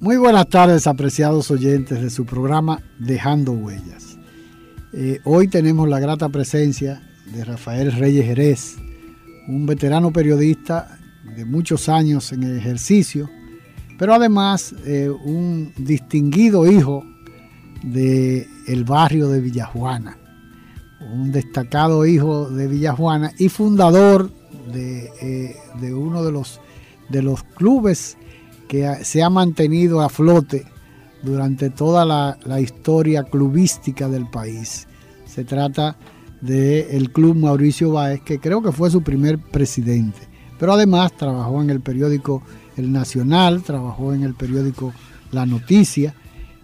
Muy buenas tardes, apreciados oyentes de su programa Dejando Huellas. Eh, hoy tenemos la grata presencia de Rafael Reyes Jerez, un veterano periodista de muchos años en el ejercicio, pero además eh, un distinguido hijo del el barrio de Villajuana un destacado hijo de Villajuana y fundador de, eh, uno de los, de los clubes que se ha mantenido a flote durante toda la, historia clubística del país. Se trata del Club Mauricio Báez, que creo que fue su primer presidente. Pero además trabajó en el periódico El Nacional, trabajó en el periódico La Noticia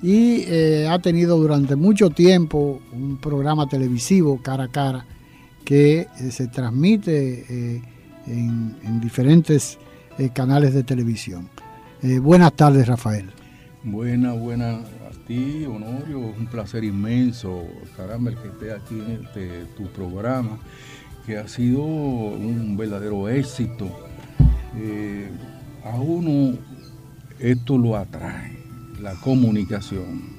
y eh, ha tenido durante mucho tiempo un programa televisivo cara a cara que eh, se transmite eh, en, diferentes canales de televisión. Buenas tardes, Rafael. Buenas, buenas a ti, Honorio. Un placer inmenso, caramba, el que esté aquí en este, tu programa, que ha sido un verdadero éxito. a uno esto lo atrae la comunicación.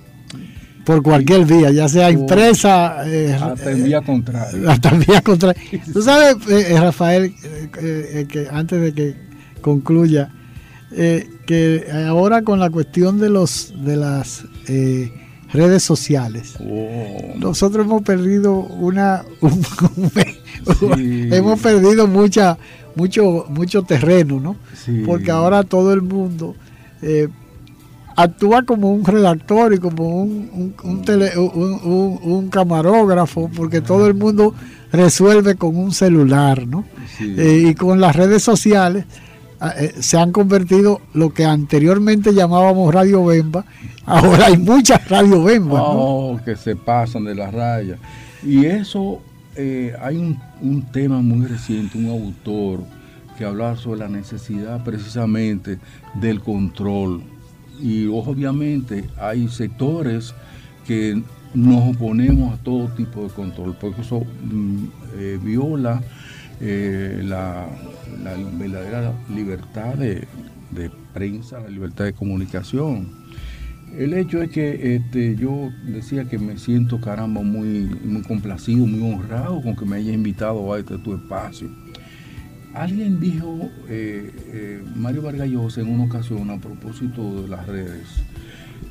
Por cualquier vía, ya sea impresa. Eh, hasta en vía contraria. Hasta en vía contraria. Tú sabes, eh, eh, Rafael, que antes de que concluya, que ahora con la cuestión de los de las redes sociales, oh. nosotros hemos perdido una. hemos perdido mucha, mucho, mucho terreno, ¿no? Porque ahora todo el mundo actúa como un redactor y como un, un, camarógrafo, porque todo el mundo resuelve con un celular, ¿no? Eh, y con las redes sociales eh, se han convertido lo que anteriormente llamábamos Radio Bemba, ahora hay muchas Radio Bemba. Oh, que se pasan de las rayas. Y eso, eh, hay un, un tema muy reciente, un autor que hablaba sobre la necesidad precisamente del control y obviamente hay sectores que nos oponemos a todo tipo de control, porque eso mm, eh, viola eh, la, verdadera libertad de, prensa, la libertad de comunicación. El hecho es que este, yo decía que me siento caramba muy, muy complacido, muy honrado con que me haya invitado a este tu espacio Alguien dijo, eh, eh, Mario Vargallosa, en una ocasión a propósito de las redes,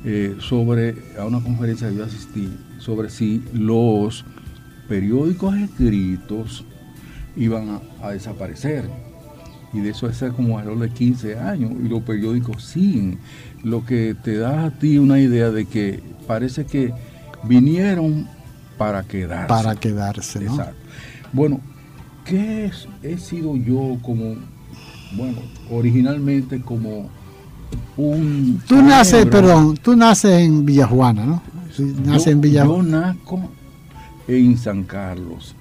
eh, sobre, a una conferencia que yo asistí, sobre si los periódicos escritos iban a, desaparecer. Y de eso hace como alrededor de 15 años, y los periódicos siguen. Lo que te da a ti una idea de que parece que vinieron para quedarse. Para quedarse, ¿no? Exacto. Bueno, ¿Qué he sido yo como, bueno, originalmente como un... Tú naces, perdón, tú naces en Villajuana, ¿no? Naces en Villajuana. Yo nazco en San Carlos.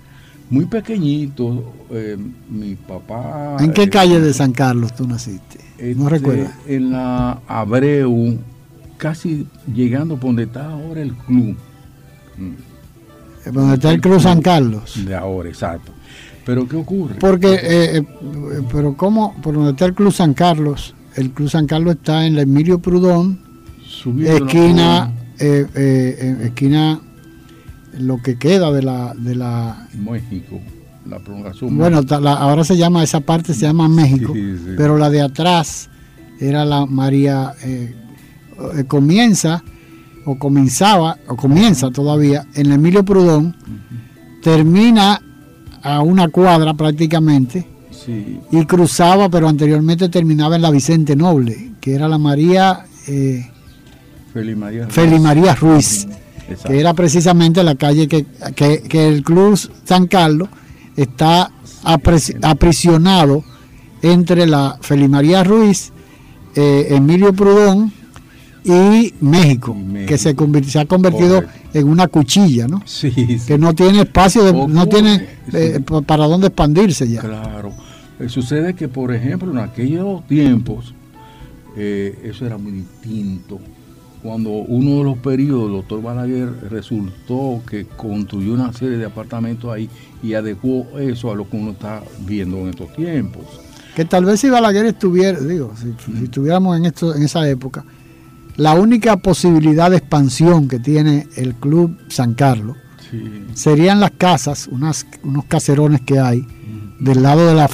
Muy pequeñito, eh, mi papá... ¿En qué eh, calle de San Carlos tú naciste? no este, recuerdo. En la Abreu, casi llegando por donde está ahora el club. Donde está el Club San Carlos. De ahora, exacto. ¿Pero qué ocurre? Porque, eh, eh, pero ¿cómo? Por donde está el Club San Carlos, el Club San Carlos está en la Emilio Prudón, esquina, eh, esquina, lo que queda de la... De la México, la prolongación. Bueno, ahora se llama, esa parte se llama México, pero la de atrás era la María, comienza, o comenzaba, o comienza todavía, en Emilio Prudón, termina a una cuadra prácticamente y cruzaba, pero anteriormente terminaba en la Vicente Noble, que era la María... Eh, María Ruiz, María Ruiz que era precisamente la calle que, el Club San Carlos está aprisionado entre la María Ruiz, eh, Emilio Prudón y México, que se, se, ha convertido en una cuchilla, ¿no? Que no tiene espacio, no tiene eh, para dónde expandirse ya. Claro. Eh, sucede que, por ejemplo, en aquellos tiempos, eso era muy distinto cuando uno de los periodos, el doctor Balaguer resultó que construyó una serie de apartamentos ahí y adecuó eso a lo que uno está viendo en estos tiempos. Que tal vez si Balaguer estuviera, digo, si, estuviéramos en, esto, en esa época, la única posibilidad de expansión que tiene el Club San Carlos serían las casas, unas, unos caserones que hay del lado de la,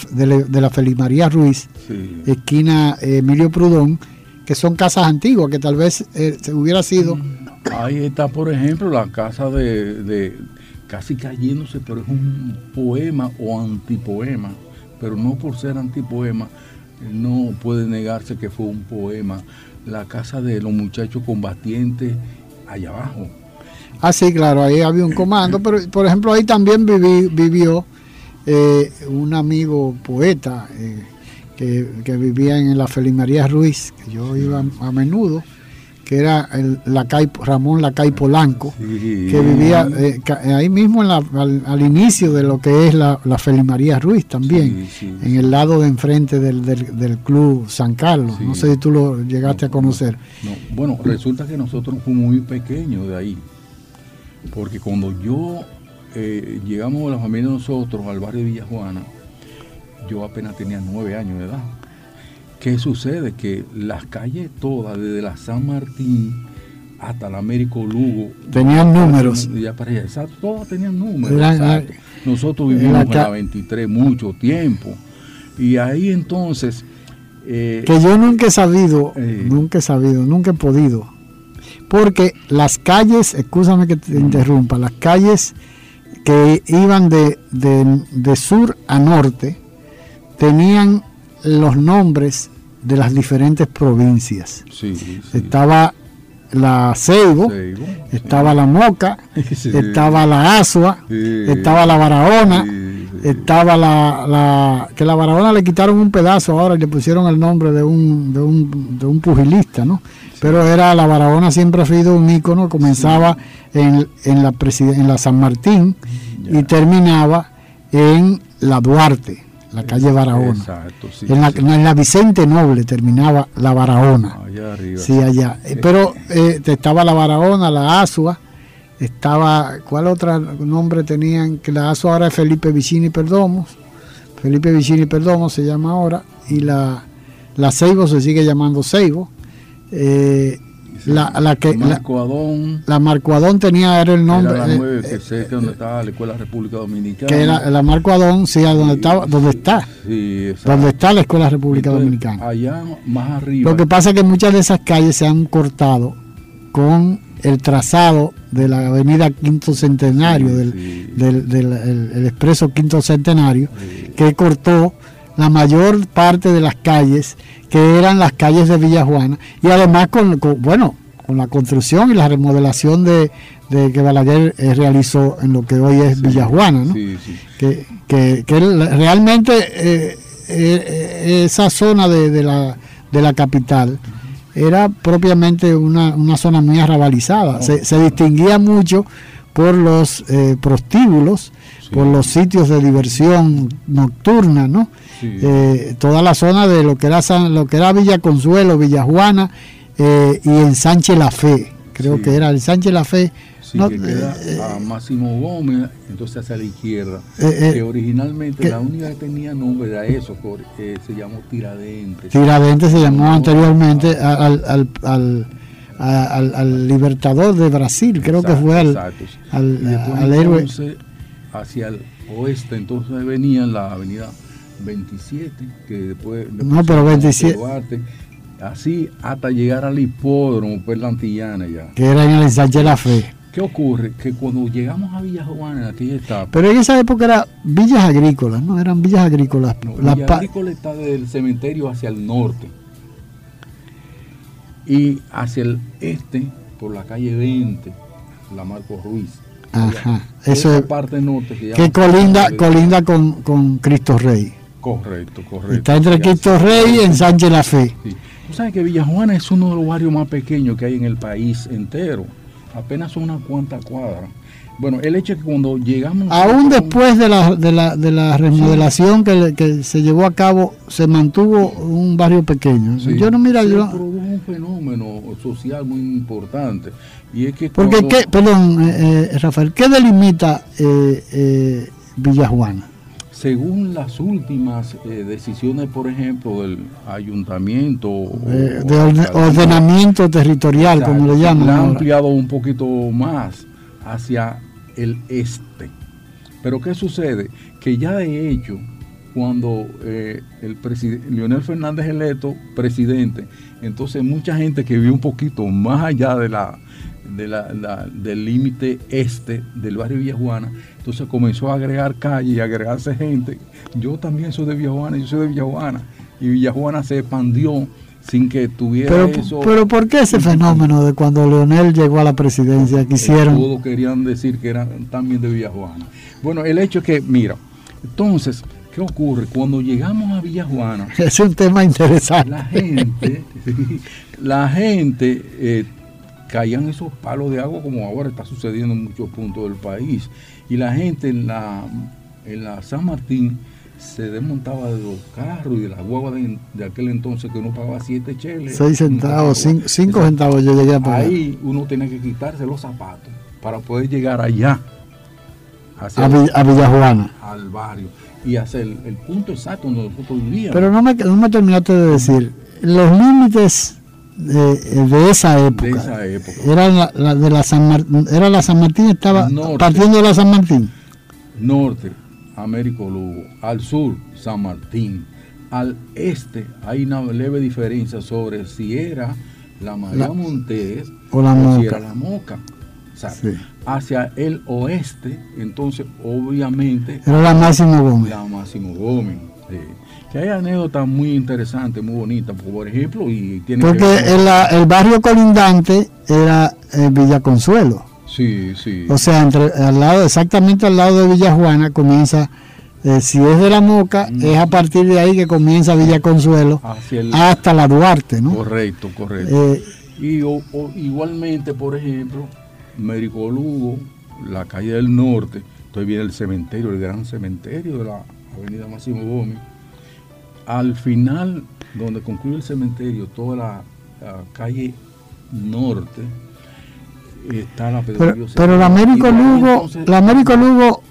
de, la Felimaría Ruiz, esquina Emilio Prudón, que son casas antiguas, que tal vez eh, se hubiera sido. Ahí está, por ejemplo, la casa de, casi cayéndose, pero es un poema o antipoema, pero no por ser antipoema, no puede negarse que fue un poema. La casa de los muchachos combatientes allá abajo. Ah, sí, claro, ahí había un comando, pero por ejemplo ahí también vivió eh, un amigo poeta, eh, que, vivía en la Felimaría Ruiz, que yo iba a menudo, que era el Lacay, Ramón Lacay Polanco, que vivía eh, ahí mismo al, inicio de lo que es la, la Felimaría Ruiz también, en el lado de enfrente del, Club San Carlos. No sé si tú lo llegaste a conocer. Bueno, resulta que nosotros fuimos muy pequeños de ahí, porque cuando yo eh, llegamos la familia de nosotros al barrio de Villa Juana, yo apenas tenía nueve años de edad. ¿Qué sucede? Que las calles todas, desde la San Martín hasta la Américo Lugo, tenían números. Ya para exacto, todas tenían números. Nosotros vivimos en la 23 mucho tiempo. Y ahí entonces... Eh, que yo nunca he sabido, eh, nunca he sabido, nunca he podido. Porque las calles, escúchame que te interrumpa, las calles que iban de, de sur a norte, tenían los nombres de las diferentes provincias. Estaba la Ceibo, estaba la Moca, estaba la Asua, estaba la Barahona, estaba la, que la Barahona le quitaron un pedazo ahora y le pusieron el nombre de un, de un, de un pugilista, ¿no? Pero era la Barahona siempre ha sido un ícono, comenzaba en, en, la en la San Martín y terminaba en la Duarte la calle Barahona. Exacto, sí, en, la, Vicente Noble terminaba la Barahona. Allá arriba. Sí, allá. Eh, pero eh, estaba la Barahona, la Asua, estaba, ¿cuál otro nombre tenían? Que la Asua ahora es Felipe Vicini Perdomo. Felipe Vicini Perdomo se llama ahora, y la, la Seibo se sigue llamando Seibo. Eh, la, la que Marco Adón. La Marco Adón tenía era el nombre. Era la nueve, que sé que donde estaba la Escuela República Dominicana. Que era la Marco Adón, sí, donde estaba, donde está. Sí, donde está la Escuela República Dominicana. Allá más arriba. Lo que pasa es que muchas de esas calles se han cortado con el trazado de la avenida Quinto Centenario, del, del, el, expreso Quinto Centenario, que cortó la mayor parte de las calles que eran las calles de Villajuana y además con, bueno con la construcción y la remodelación de, que Balaguer eh, realizó en lo que hoy es Villajuana ¿no? Que, que, realmente eh, eh, esa zona de, la, de la capital era propiamente una, una zona muy arrabalizada. Se, se distinguía mucho por los prostíbulos por los sitios de diversión nocturna, ¿no? Eh, toda la zona de lo que era lo que era Villa Consuelo, Villa Juana eh, y en Sánchez La Fe, creo que era el Sánchez La Fe. no, que queda eh, a Máximo Gómez, entonces hacia la izquierda, que originalmente la única que tenía nombre era eso, se llamó Tiradentes. Tiradentes se llamó anteriormente al, al, al al, libertador de Brasil, creo que fue al, al, héroe hacia el oeste, entonces venía la avenida 27, que después... no, pero 27... así hasta llegar al hipódromo, pues la Antillana ya. Que era en el ensanche La Fe. ¿Qué ocurre? Que cuando llegamos a Villa Juana en aquella etapa. Pero en esa época eran villas agrícolas, ¿no? Eran villas agrícolas. No, La Villa Agrícola está del cementerio hacia el norte. Y hacia el este, por la calle 20, la Marco Ruiz. Ajá, eso es. parte norte que, colinda, colinda con, con Cristo Rey. Correcto, correcto. Está entre Cristo. Rey y en Sánchez La Fe. Sí. Tú sabes que Villajuana es uno de los barrios más pequeños que hay en el país entero. Apenas son unas cuantas cuadras. Bueno, el hecho es que cuando llegamos... Aún después de la, de la, de la remodelación que, que se llevó a cabo, se mantuvo un barrio pequeño. Sí, Yo no, mira, se yo... produjo un fenómeno social muy importante. Y es que Porque, cuando- ¿qué, perdón, eh, eh, Rafael, ¿qué delimita eh, eh, Villajuana? según las últimas eh, decisiones, por ejemplo, del ayuntamiento... de ordenamiento territorial, como le llaman. La ha ahora. ampliado un poquito más hacia el este. Pero ¿qué sucede? Que ya de hecho, cuando eh, el presidente Leonel Fernández electo presidente, entonces mucha gente que vive un poquito más allá de la, de la- del límite este del barrio Villajuana, entonces comenzó a agregar calles y agregarse gente. Yo también soy de Villajuana, yo soy de Villajuana. Y Villajuana se expandió sin que tuviera Pero, eso. pero ¿por qué ese fenómeno de cuando Leonel llegó a la presidencia que hicieron? Todos querían decir que eran también de Villajuana. Bueno, el hecho es que, mira, entonces, ¿qué ocurre? Cuando llegamos a Villajuana, Es un tema interesante. la gente, la gente eh, caían esos palos de agua como ahora está sucediendo en muchos puntos del país. Y la gente en la, en la San Martín se desmontaba de los carros y de las guaguas de, de aquel entonces que uno pagaba siete cheles. Seis centavos, un cinco, cinco Exacto. centavos yo llegué a pagar. Ahí uno tenía que quitarse los zapatos para poder llegar allá, hacia A, a Villajuana. al barrio y hacer el, el punto exacto donde nosotros vivíamos. Pero no me, no me terminaste de decir, los límites de, de esa época. de esa época. Era la, la de la San Martín, era la San Martín, estaba Norte. partiendo de la San Martín. Norte, Américo Lugo. Al sur, San Martín. Al este, hay una leve diferencia sobre si era la María La- Montes o la Moca. era la Moca. O sea, Sí. Hacia el oeste, entonces, obviamente, Era la Máximo Gómez. la Máximo Gómez. sí. Que hay anécdotas muy interesantes, muy bonitas, porque, por ejemplo, y tiene que Porque ver con- el, la- el barrio colindante era eh, Villa Consuelo. Sí, sí. O sea, entre, al lado, exactamente al lado de Villajuana comienza, eh, si es de la Moca, Mm. es a partir de ahí que comienza Villa Consuelo el... hasta la Duarte, ¿no? Correcto, correcto. Eh, Y o- o igualmente, por ejemplo, Mérico Lugo, la calle del norte, entonces viene el cementerio, el gran cementerio de la avenida Máximo Gómez. Al final, donde concluye el cementerio, toda la, la calle norte, está la pero, pero la. Américo Lugo, entonces, la Américo Lugo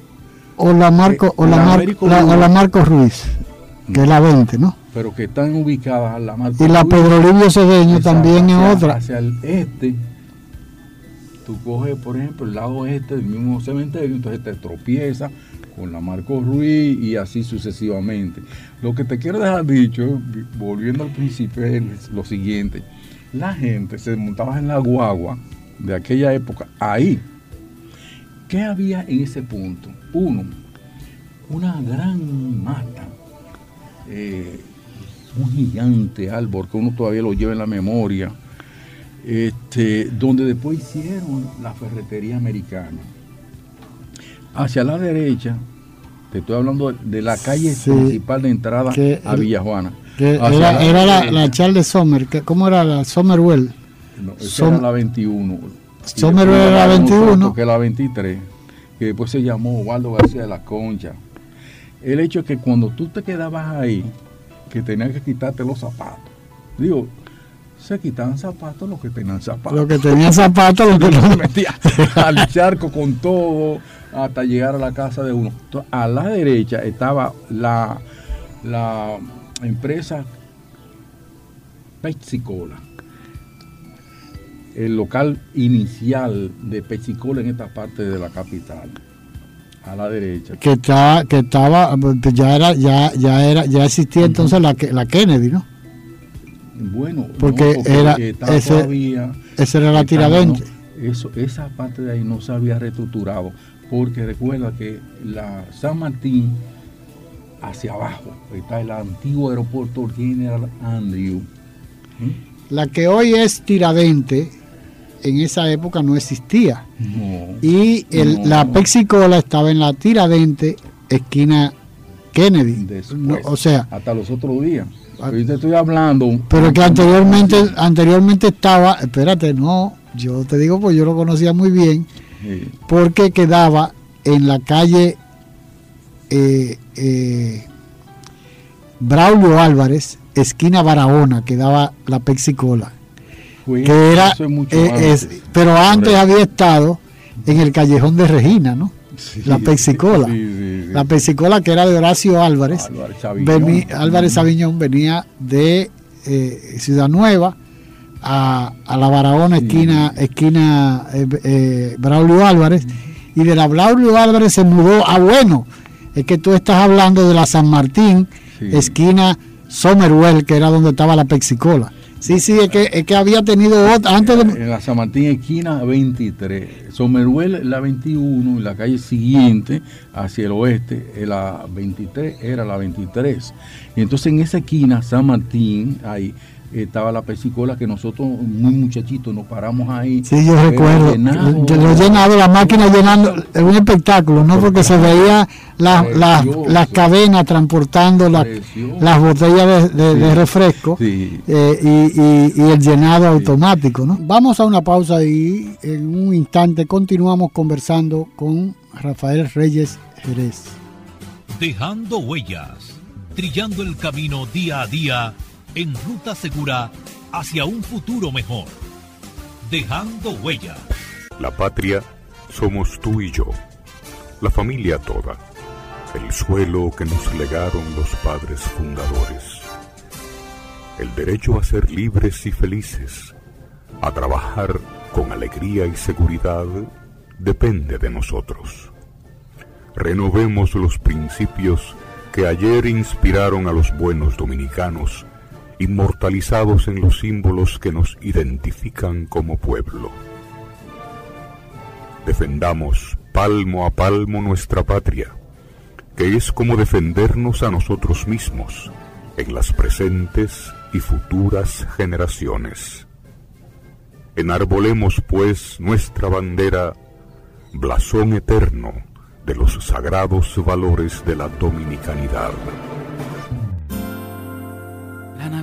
o la Marco, o la, La Mar- Américo la- o la Marco Ruiz, que es la 20, ¿no? Pero que están ubicadas a la Marco Y la Ruiz. Pedro Livio Cedeño también es otra. Hacia el este, tú coges, por ejemplo, el lado este del mismo cementerio, entonces te tropiezas con la Marcos Ruiz y así sucesivamente. Lo que te quiero dejar dicho, vi- volviendo al principio, es lo siguiente. La gente se montaba en la guagua de aquella época, ahí. ¿Qué había en ese punto? Uno, una gran mata, eh, un gigante árbol que uno todavía lo lleva en la memoria, este, donde después hicieron la ferretería americana. Hacia la derecha, te estoy hablando de la calle Sí, principal de entrada a Villajuana. Era, era la, la Charles Sommer, ¿cómo era la Sommerwell? No, esa Som- era la 21. Y Sommer después era la llamaron 21. nosotros, Que la 23. Que después se llamó Waldo García de la Concha. El hecho es que cuando tú te quedabas ahí, que tenías que quitarte los zapatos. Digo, se quitaban zapatos los que tenían zapatos. Lo que tenía zapatos, lo que no. se metía al charco con todo hasta llegar a la casa de uno. A la derecha estaba la, la empresa Pepsi-Cola. El local inicial de Pepsi-Cola en esta parte de la capital. A la derecha. Que estaba, que estaba, pues ya era, ya, ya era, ya existía entonces la, la Kennedy, ¿no? Bueno, Porque no, era ese- todavía Esa era la tiradente. ¿no? eso, esa parte de ahí no se había reestructurado, porque recuerda que la San Martín hacia abajo está el antiguo aeropuerto General Andrew. La que hoy es Tiradente, en esa época no existía. y el, la Pexicola estaba en la Tiradente, esquina Kennedy. o sea, hasta los otros días. Ahí te estoy hablando. Pero que anteriormente, anteriormente estaba, espérate, no, yo te digo, pues yo lo conocía muy bien, porque quedaba en la calle eh, eh, Braulio Álvarez, esquina Barahona, quedaba la Que era, eh, pero antes había estado en el callejón de Regina, ¿no? la Pexicola. la Pexicola que era de Horacio Álvarez. Álvarez Sabiñón venía, de eh, Ciudad Nueva a, la Barahona, esquina, esquina eh, eh, Braulio Álvarez. Y de la Braulio Álvarez se mudó a Bueno. Es que tú estás hablando de la San Martín, esquina Somerwell, que era donde estaba la Pexicola. Sí, sí, es que, es que había tenido otra antes de... En la San Martín esquina 23, Someruel la 21, la calle siguiente hacia el oeste, la 23 era la 23. Y entonces en esa esquina, San Martín, ahí, estaba la pesicola que nosotros, muy muchachitos, nos paramos ahí. Sí, yo recuerdo. Llenado, yo lo he llenado la máquina llenando, es un espectáculo, ¿no? Porque se veía las cadenas transportando las botellas de, refresco eh, y, el llenado automático, ¿no? Vamos a una pausa y en un instante continuamos conversando con Rafael Reyes Jerez. Dejando huellas, trillando el camino día a día en ruta segura hacia un futuro mejor. Dejando huella. La patria somos tú y yo, la familia toda, el suelo que nos legaron los padres fundadores. El derecho a ser libres y felices, a trabajar con alegría y seguridad, depende de nosotros. Renovemos los principios que ayer inspiraron a los buenos dominicanos inmortalizados en los símbolos que nos identifican como pueblo. Defendamos palmo a palmo nuestra patria, que es como defendernos a nosotros mismos en las presentes y futuras generaciones. Enarbolemos pues nuestra bandera, blasón eterno de los sagrados valores de la dominicanidad.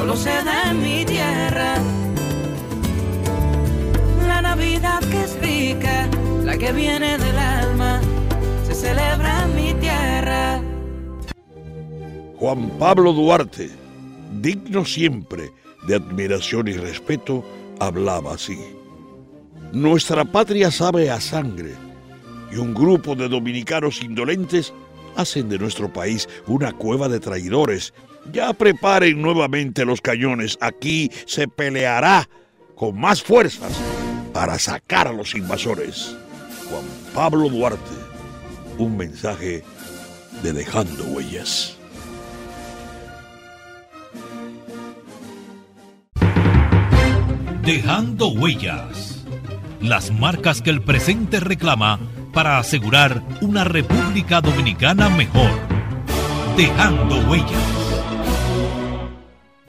solo se da en mi tierra. La Navidad que es rica, la que viene del alma, se celebra en mi tierra. Juan Pablo Duarte, digno siempre de admiración y respeto, hablaba así. Nuestra patria sabe a sangre y un grupo de dominicanos indolentes hacen de nuestro país una cueva de traidores ya preparen nuevamente los cañones. Aquí se peleará con más fuerzas para sacar a los invasores. Juan Pablo Duarte, un mensaje de Dejando Huellas. Dejando Huellas. Las marcas que el presente reclama para asegurar una República Dominicana mejor. Dejando Huellas.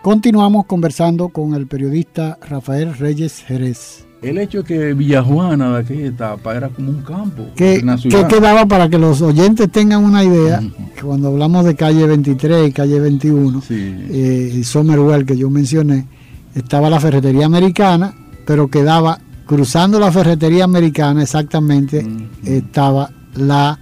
Continuamos conversando con el periodista Rafael Reyes Jerez. El hecho que Villajuana de aquella etapa era como un campo. ¿Qué, quedaba para que los oyentes tengan una idea? que cuando hablamos de calle 23 y calle 21, eh, y Somerwell que yo mencioné, estaba la ferretería americana, pero quedaba cruzando la ferretería americana exactamente, estaba la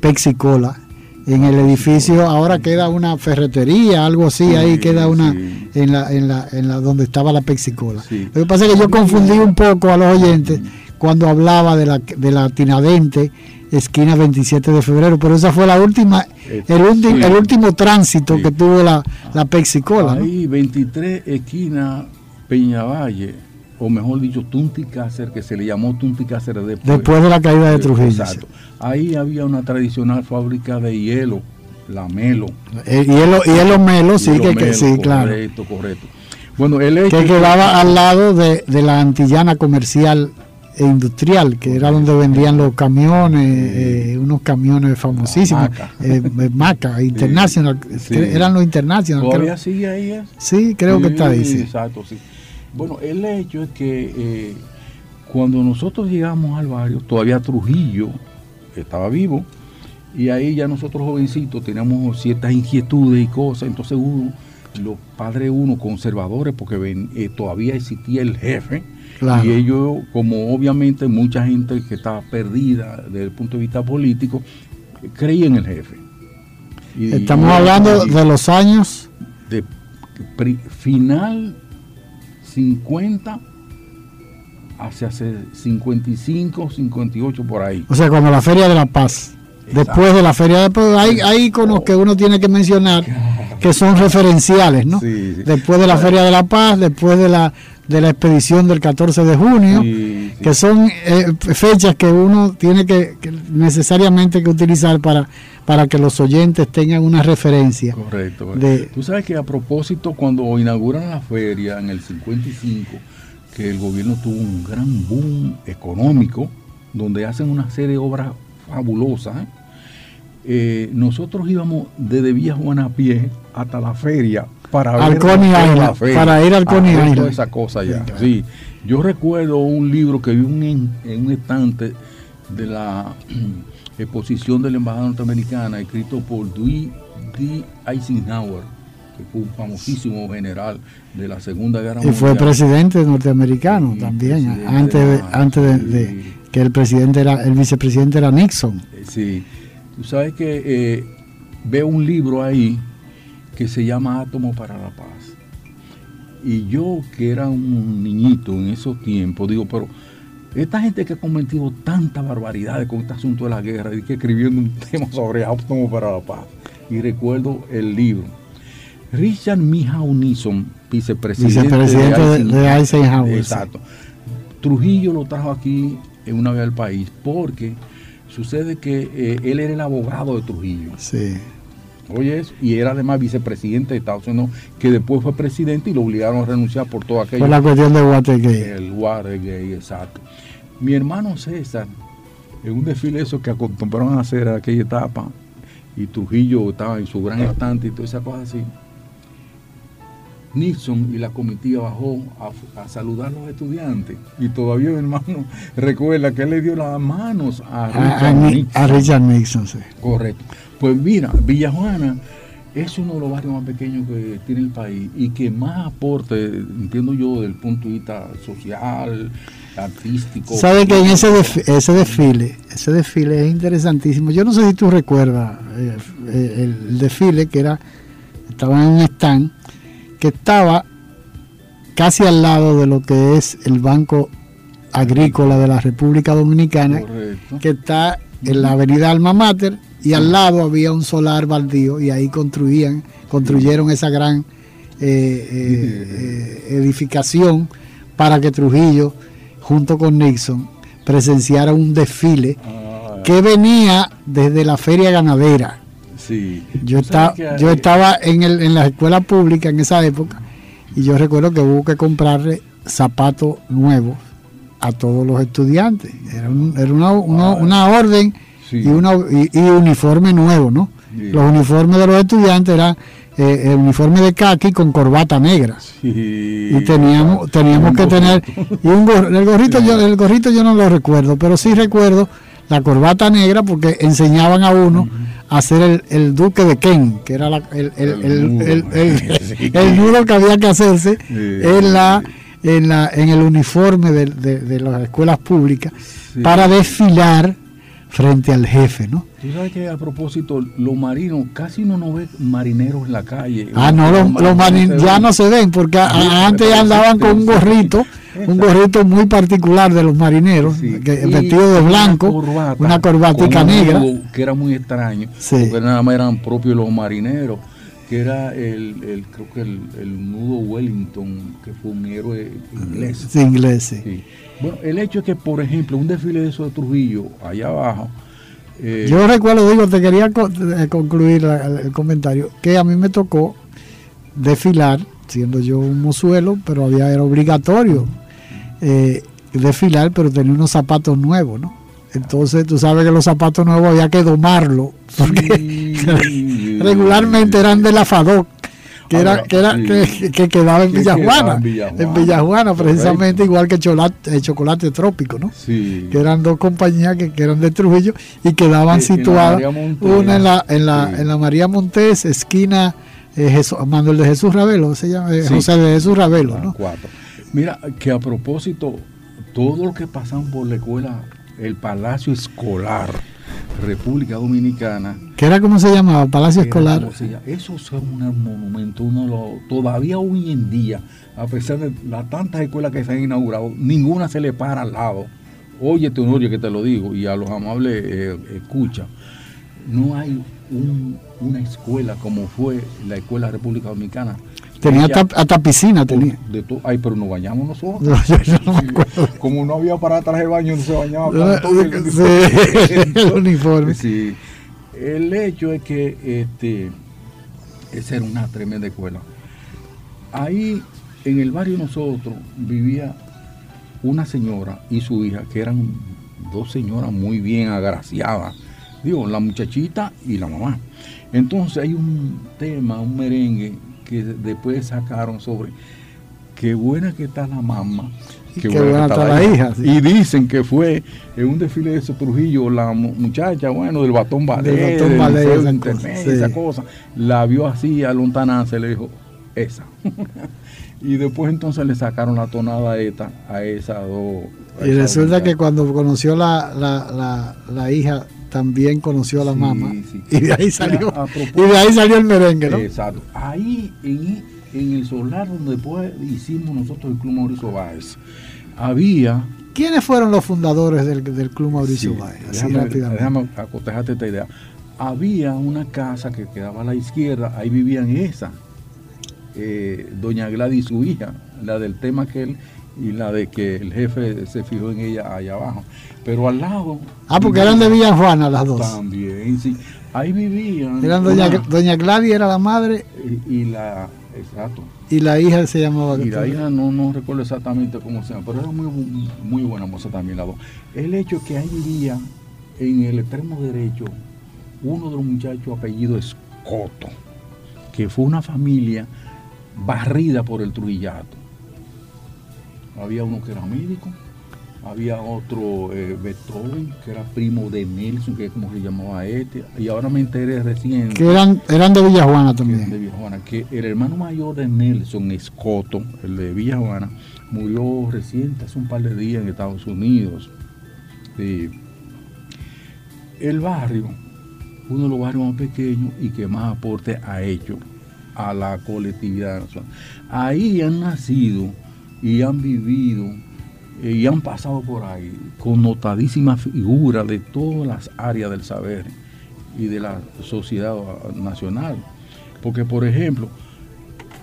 Pexicola en el edificio ahora queda una ferretería, algo así, ahí queda una en la en la en la donde estaba la Pexicola. Lo que pasa es que yo confundí un poco a los oyentes cuando hablaba de la de la Tinadente esquina 27 de febrero, pero esa fue la última el, último el último tránsito que tuvo la la Pexicola. Ahí 23 esquina Peñavalle o mejor dicho, Tunti Cáceres, que se le llamó Tunti Cáceres después, después de la caída de Trujillo. Exacto. Ahí había una tradicional fábrica de hielo, la Melo. El hielo, hielo Melo, sí, que, Melo, sí, claro. Correcto, correcto. Bueno, el hecho que quedaba al lado de, de, la antillana comercial e industrial, que era donde vendían los camiones, eh, unos camiones famosísimos, Maca, eh, Maca International, sí. eran los International. ¿Todavía creo. sigue ahí? ¿eh? Sí, creo sí, que está ahí. Sí. Exacto, sí. Bueno, el hecho es que eh, cuando nosotros llegamos al barrio, todavía Trujillo estaba vivo, y ahí ya nosotros jovencitos teníamos ciertas inquietudes y cosas, entonces uno, los padres uno conservadores, porque ven, eh, todavía existía el jefe, claro. y ellos, como obviamente mucha gente que estaba perdida desde el punto de vista político, creía en el jefe. Y, Estamos y, hablando y, de los años de final 50 hacia 55, 58 por ahí. O sea, como la Feria de la Paz. Exacto. Después de la Feria de Paz, hay, hay iconos que uno tiene que mencionar que son referenciales, ¿no? Sí, sí. Después de la Feria de la Paz, después de la de la expedición del 14 de junio, sí, que son eh, fechas que uno tiene que, que, necesariamente que utilizar para, para que los oyentes tengan una referencia. Correcto. De, Tú sabes que a propósito, cuando inauguran la feria en el 55, que el gobierno tuvo un gran boom económico, donde hacen una serie de obras fabulosas, ¿eh? Eh, nosotros íbamos desde Villa Juana a pie hasta la feria para ver Island, feria, para ir al Coney. Toda esa cosa ya. Sí, yo recuerdo un libro que vi un, en un estante de la exposición de la embajada norteamericana escrito por Dewey D. Eisenhower que fue un famosísimo general de la Segunda Guerra Mundial. Y fue presidente norteamericano y también, antes, de, antes de, de, que el presidente era, el vicepresidente era Nixon. Sí, tú sabes que eh, veo un libro ahí que se llama Átomo para la Paz. Y yo, que era un niñito en esos tiempos, digo, pero esta gente que ha cometido tanta barbaridad con este asunto de la guerra y que escribiendo un tema sobre Átomo para la Paz. Y recuerdo el libro. Richard Nixon, vicepresidente, vicepresidente de, Eisenhower, de Eisenhower. Exacto. Trujillo lo trajo aquí en una vez al país porque sucede que eh, él era el abogado de Trujillo. Sí. Oye, eso, y era además vicepresidente de Estados Unidos, que después fue presidente y lo obligaron a renunciar por todo aquello. Por la cuestión de Watergate. El Watergate, exacto. Mi hermano César, en un desfile eso que acostumbraron a hacer en aquella etapa, y Trujillo estaba en su gran estante y toda esa cosa así, Nixon y la comitiva bajó a, a, saludar a los estudiantes y todavía mi hermano recuerda que él le dio las manos a Richard, a, a, Nixon. a Richard Nixon. Sí. Correcto. Pues mira, Villajuana es uno de los barrios más pequeños que tiene el país y que más aporte, entiendo yo, desde el punto de vista social, artístico. Sabe que en ese, desfile, ese desfile, ese desfile es interesantísimo. Yo no sé si tú recuerdas eh, eh, el desfile que era, estaba en un stand que estaba casi al lado de lo que es el Banco Agrícola de la República Dominicana, Correcto. que está en la avenida Alma Mater y al lado había un solar baldío y ahí construían, construyeron esa gran eh, eh, edificación para que Trujillo, junto con Nixon, presenciara un desfile ah, que venía desde la feria ganadera. Sí. Yo, está, yo estaba en, el, en la escuela pública en esa época y yo recuerdo que hubo que comprarle zapatos nuevos a todos los estudiantes. Era, un, era una, una, una, orden sí. y, una, y, y, uniforme nuevo, ¿no? Sí. Los uniformes de los estudiantes eran eh, el uniforme de khaki con corbata negra. Sí. Y teníamos, teníamos que tener. Y un gor, el, gorrito yo, el gorrito yo no lo recuerdo, pero sí recuerdo la corbata negra porque enseñaban a uno. Uh -huh hacer el, el, duque de Ken, que era la, el, el, el, nudo que había que hacerse sí, en, la, en, la, en el uniforme de, de, de las escuelas públicas sí. para desfilar frente al jefe, ¿no? Tú sabes que a propósito, los marinos, casi uno no ve marineros en la calle. Ah, no, los, los marineros ya no se ven, porque antes andaban con un gorrito, un gorrito muy particular de los marineros, que, vestido de blanco, una, corbatica negra. Que era muy extraño, porque nada más eran propios los marineros que era el, el creo que el, el, nudo Wellington, que fue un héroe inglés. Sí, inglés, sí. Bueno, el hecho es que, por ejemplo, un desfile de eso de Trujillo, allá abajo. Eh, Yo recuerdo, digo, te quería eh, concluir el comentario, que a mí me tocó desfilar, siendo yo un mozuelo, pero había, era obligatorio eh, desfilar, pero tenía unos zapatos nuevos, ¿no? Entonces tú sabes que los zapatos nuevos había que domarlo, porque regularmente eran de la FADOC, que, era, que, era, que, quedaba en Villajuana, en Villajuana, precisamente igual que chocolate, chocolate trópico, ¿no? Que eran dos compañías que, eran de Trujillo y quedaban situadas, una en la, en la, en la María Montés, esquina eh, Manuel de Jesús Ravelo, se llama eh, José de Jesús Ravelo, ¿no? Mira, que a propósito, todo lo que pasan por la escuela, el Palacio Escolar, República Dominicana. ¿Qué era como se llamaba? Palacio Escolar. Eso es un monumento, uno lo, todavía hoy en día, a pesar de las tantas escuelas que se han inaugurado, ninguna se le para al lado. Oye, Teonorio, que te lo digo, y a los amables eh, escucha, no hay una escuela como fue la Escuela República Dominicana Tenía hasta, piscina, tenía. De ay, pero nos bañamos nosotros. Como no había para traje de baño, no se bañaba. el uniforme. Sí. El hecho es que este, esa era una tremenda escuela. Ahí, en el barrio nosotros, vivía una señora y su hija, que eran dos señoras muy bien agraciadas. Digo, la muchachita y la mamá. Entonces hay un tema, un merengue que después sacaron sobre qué buena que está la mamá, qué, buena, está, la, hija. Y dicen que fue en un desfile de ese Trujillo, la muchacha, bueno, del batón ballet, esa, cosa. la vio así a lontananza le dijo, esa. y después entonces le sacaron la tonada esta a esa dos. y resulta que cuando conoció la, la, la hija también conoció a la mamá. Y de ahí salió. y de ahí salió el merengue, ¿no? Exacto. Ahí en, el solar donde después hicimos nosotros el Club Mauricio Báez, había. ¿Quiénes fueron los fundadores del, Club Mauricio Báez? déjame, acotejarte esta idea. Había una casa que quedaba a la izquierda, ahí vivían esa, eh, doña Gladys, su hija, la del tema que él y la de que el jefe se fijó en ella allá abajo. Pero al lado. Ah, porque eran de Villa Juana las dos. También, sí. Ahí vivían. Eran doña, doña Gladys era la madre. Y, la. Exacto. Y la hija se llamaba. Y la hija no, no recuerdo exactamente cómo se llama, pero era muy, muy buena moza también la dos. El hecho que ahí vivía en el extremo derecho uno de los muchachos apellido Escoto, que fue una familia barrida por el Trujillato había uno que era médico, había otro eh, Beethoven, que era primo de Nelson, que es como se llamaba este, y ahora me enteré recién. Que eran, eran de Villajuana también. De Villajuana, que el hermano mayor de Nelson, Escoto, el de Villajuana, murió reciente, hace un par de días en Estados Unidos. el barrio, uno de los barrios más pequeños y que más aporte ha hecho a la colectividad nacional. Ahí han nacido y han vivido eh, y han pasado por ahí con notadísimas figuras de todas las áreas del saber y de la sociedad nacional. Porque, por ejemplo,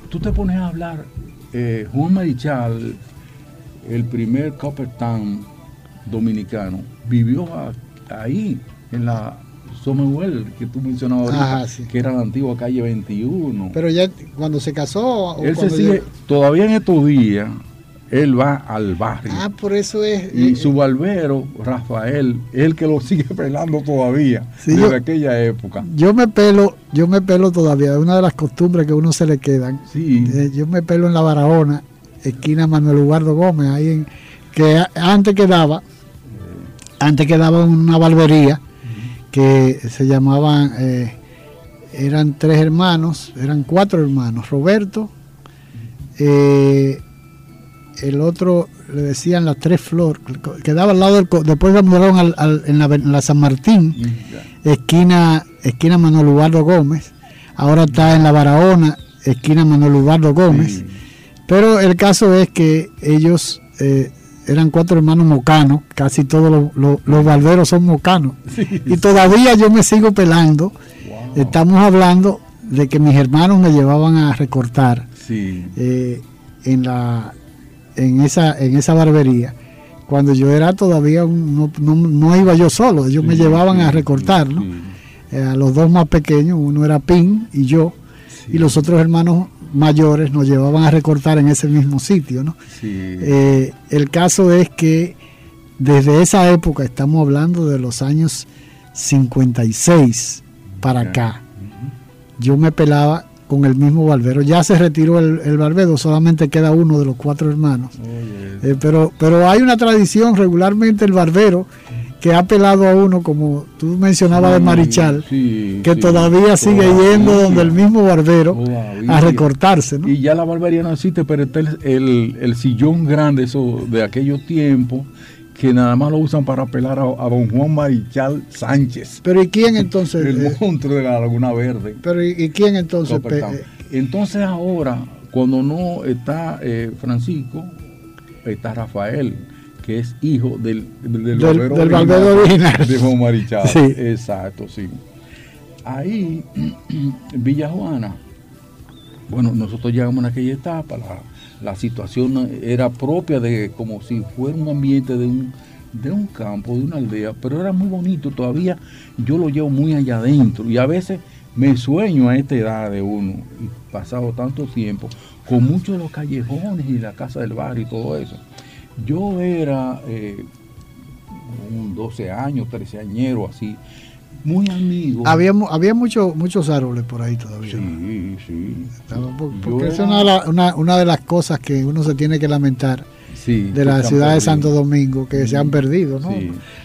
tú te pones a hablar, eh, Juan Marichal, el primer Copper Town dominicano, vivió ahí, en la Somerwell, que tú mencionabas ahorita, que era la antigua calle 21. Pero ya cuando se casó... Él se sigue, todavía en estos días, él va al barrio. Ah, por eso es. Y eh, su barbero, Rafael, el que lo sigue pelando todavía, desde aquella época. Yo me pelo, yo me pelo todavía, es una de las costumbres que a uno se le quedan. Sí. Eh, yo me pelo en la Barahona, esquina Manuel Eduardo Gómez, ahí en, que antes quedaba, antes quedaba una barbería que se llamaban, eh, eran tres hermanos, eran cuatro hermanos, Roberto, el otro le decían las tres flores, quedaba al lado del, después lo mudaron al, en, la, San Martín, esquina, esquina Manuel Ubaldo Gómez, ahora está en la Barahona, esquina Manuel Ubaldo Gómez, pero el caso es que ellos eh, eran cuatro hermanos mocanos, casi todos los, barberos son mocanos, y todavía yo me sigo pelando, estamos hablando de que mis hermanos me llevaban a recortar eh, en la en esa en esa barbería. Cuando yo era todavía no, no, iba yo solo ellos me llevaban a recortar eh, a los dos más pequeños uno era Pin y yo y los otros hermanos mayores nos llevaban a recortar en ese mismo sitio ¿no? Eh, el caso es que desde esa época estamos hablando de los años 56 para acá yo me pelaba con el mismo barbero. Ya se retiró el, barbero, solamente queda uno de los cuatro hermanos. Eh, pero, pero hay una tradición regularmente el barbero que ha pelado a uno, como tú mencionabas de Marichal, que todavía sigue yendo donde el mismo barbero a recortarse. Y ya la barbería no existe, pero está el, el sillón grande eso de aquellos tiempos que nada más lo usan para apelar a, don Juan Marichal Sánchez. Pero ¿y quién entonces? el eh? monstruo de la Laguna Verde. Pero ¿y, quién entonces? Eh? entonces ahora, cuando no está eh, Francisco, está Rafael, que es hijo del, del, del, original, de Juan Marichal. Sí. Exacto, sí. Ahí, Villa Juana, bueno, nosotros llegamos en aquella etapa, la la situación era propia de como si fuera un ambiente de un, de un campo, de una aldea, pero era muy bonito, todavía yo lo llevo muy allá adentro y a veces me sueño a esta edad de uno, y pasado tanto tiempo, con muchos de los callejones y la casa del barrio y todo eso. Yo era eh, un 12 años, 13 añero así, muy amigo. Había, había muchos árboles por ahí todavía. Sí, sí. Porque es una, de las cosas que uno se tiene que lamentar de la ciudad de Santo Domingo, que se han perdido, ¿no?